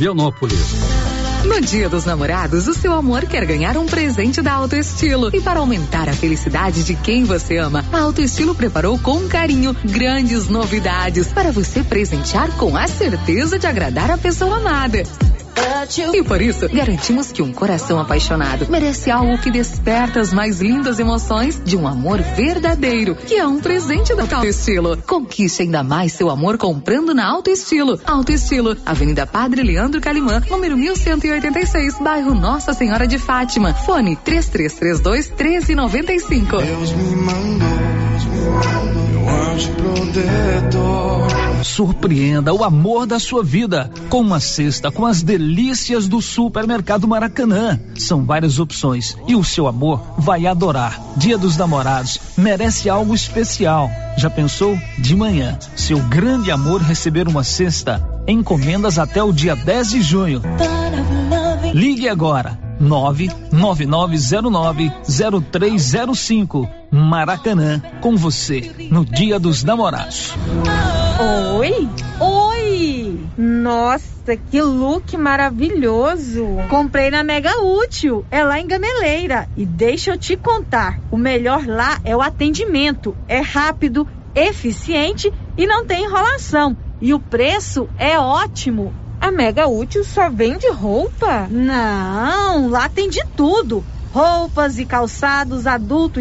Vianópolis. No Dia dos Namorados, o seu amor quer ganhar um presente da Autoestilo. E para aumentar a felicidade de quem você ama, a Autoestilo preparou com carinho grandes novidades para você presentear com a certeza de agradar a pessoa amada. E por isso, garantimos que um coração apaixonado merece algo que desperta as mais lindas emoções de um amor verdadeiro, que é um presente da Autoestilo. Conquiste ainda mais seu amor comprando na Autoestilo. Autoestilo, Avenida Padre Leandro Calimã, número 1186, bairro Nossa Senhora de Fátima. Fone 3332 1395. Deus me mandou, Deus me mandou. Surpreenda o amor da sua vida com uma cesta com as delícias do Supermercado Maracanã. São várias opções e o seu amor vai adorar. Dia dos Namorados merece algo especial. Já pensou? De manhã, seu grande amor receber uma cesta. Encomendas até o dia 10 de junho. Ligue agora. 999090305. Maracanã, com você no Dia dos Namorados. Oi? Oi! Nossa, que look maravilhoso! Comprei na Mega Útil, é lá em Gameleira. E deixa eu te contar: o melhor lá é o atendimento. É rápido, eficiente e não tem enrolação. E o preço é ótimo. A Mega Útil só vende roupa? Não, lá tem de tudo: roupas e calçados adulto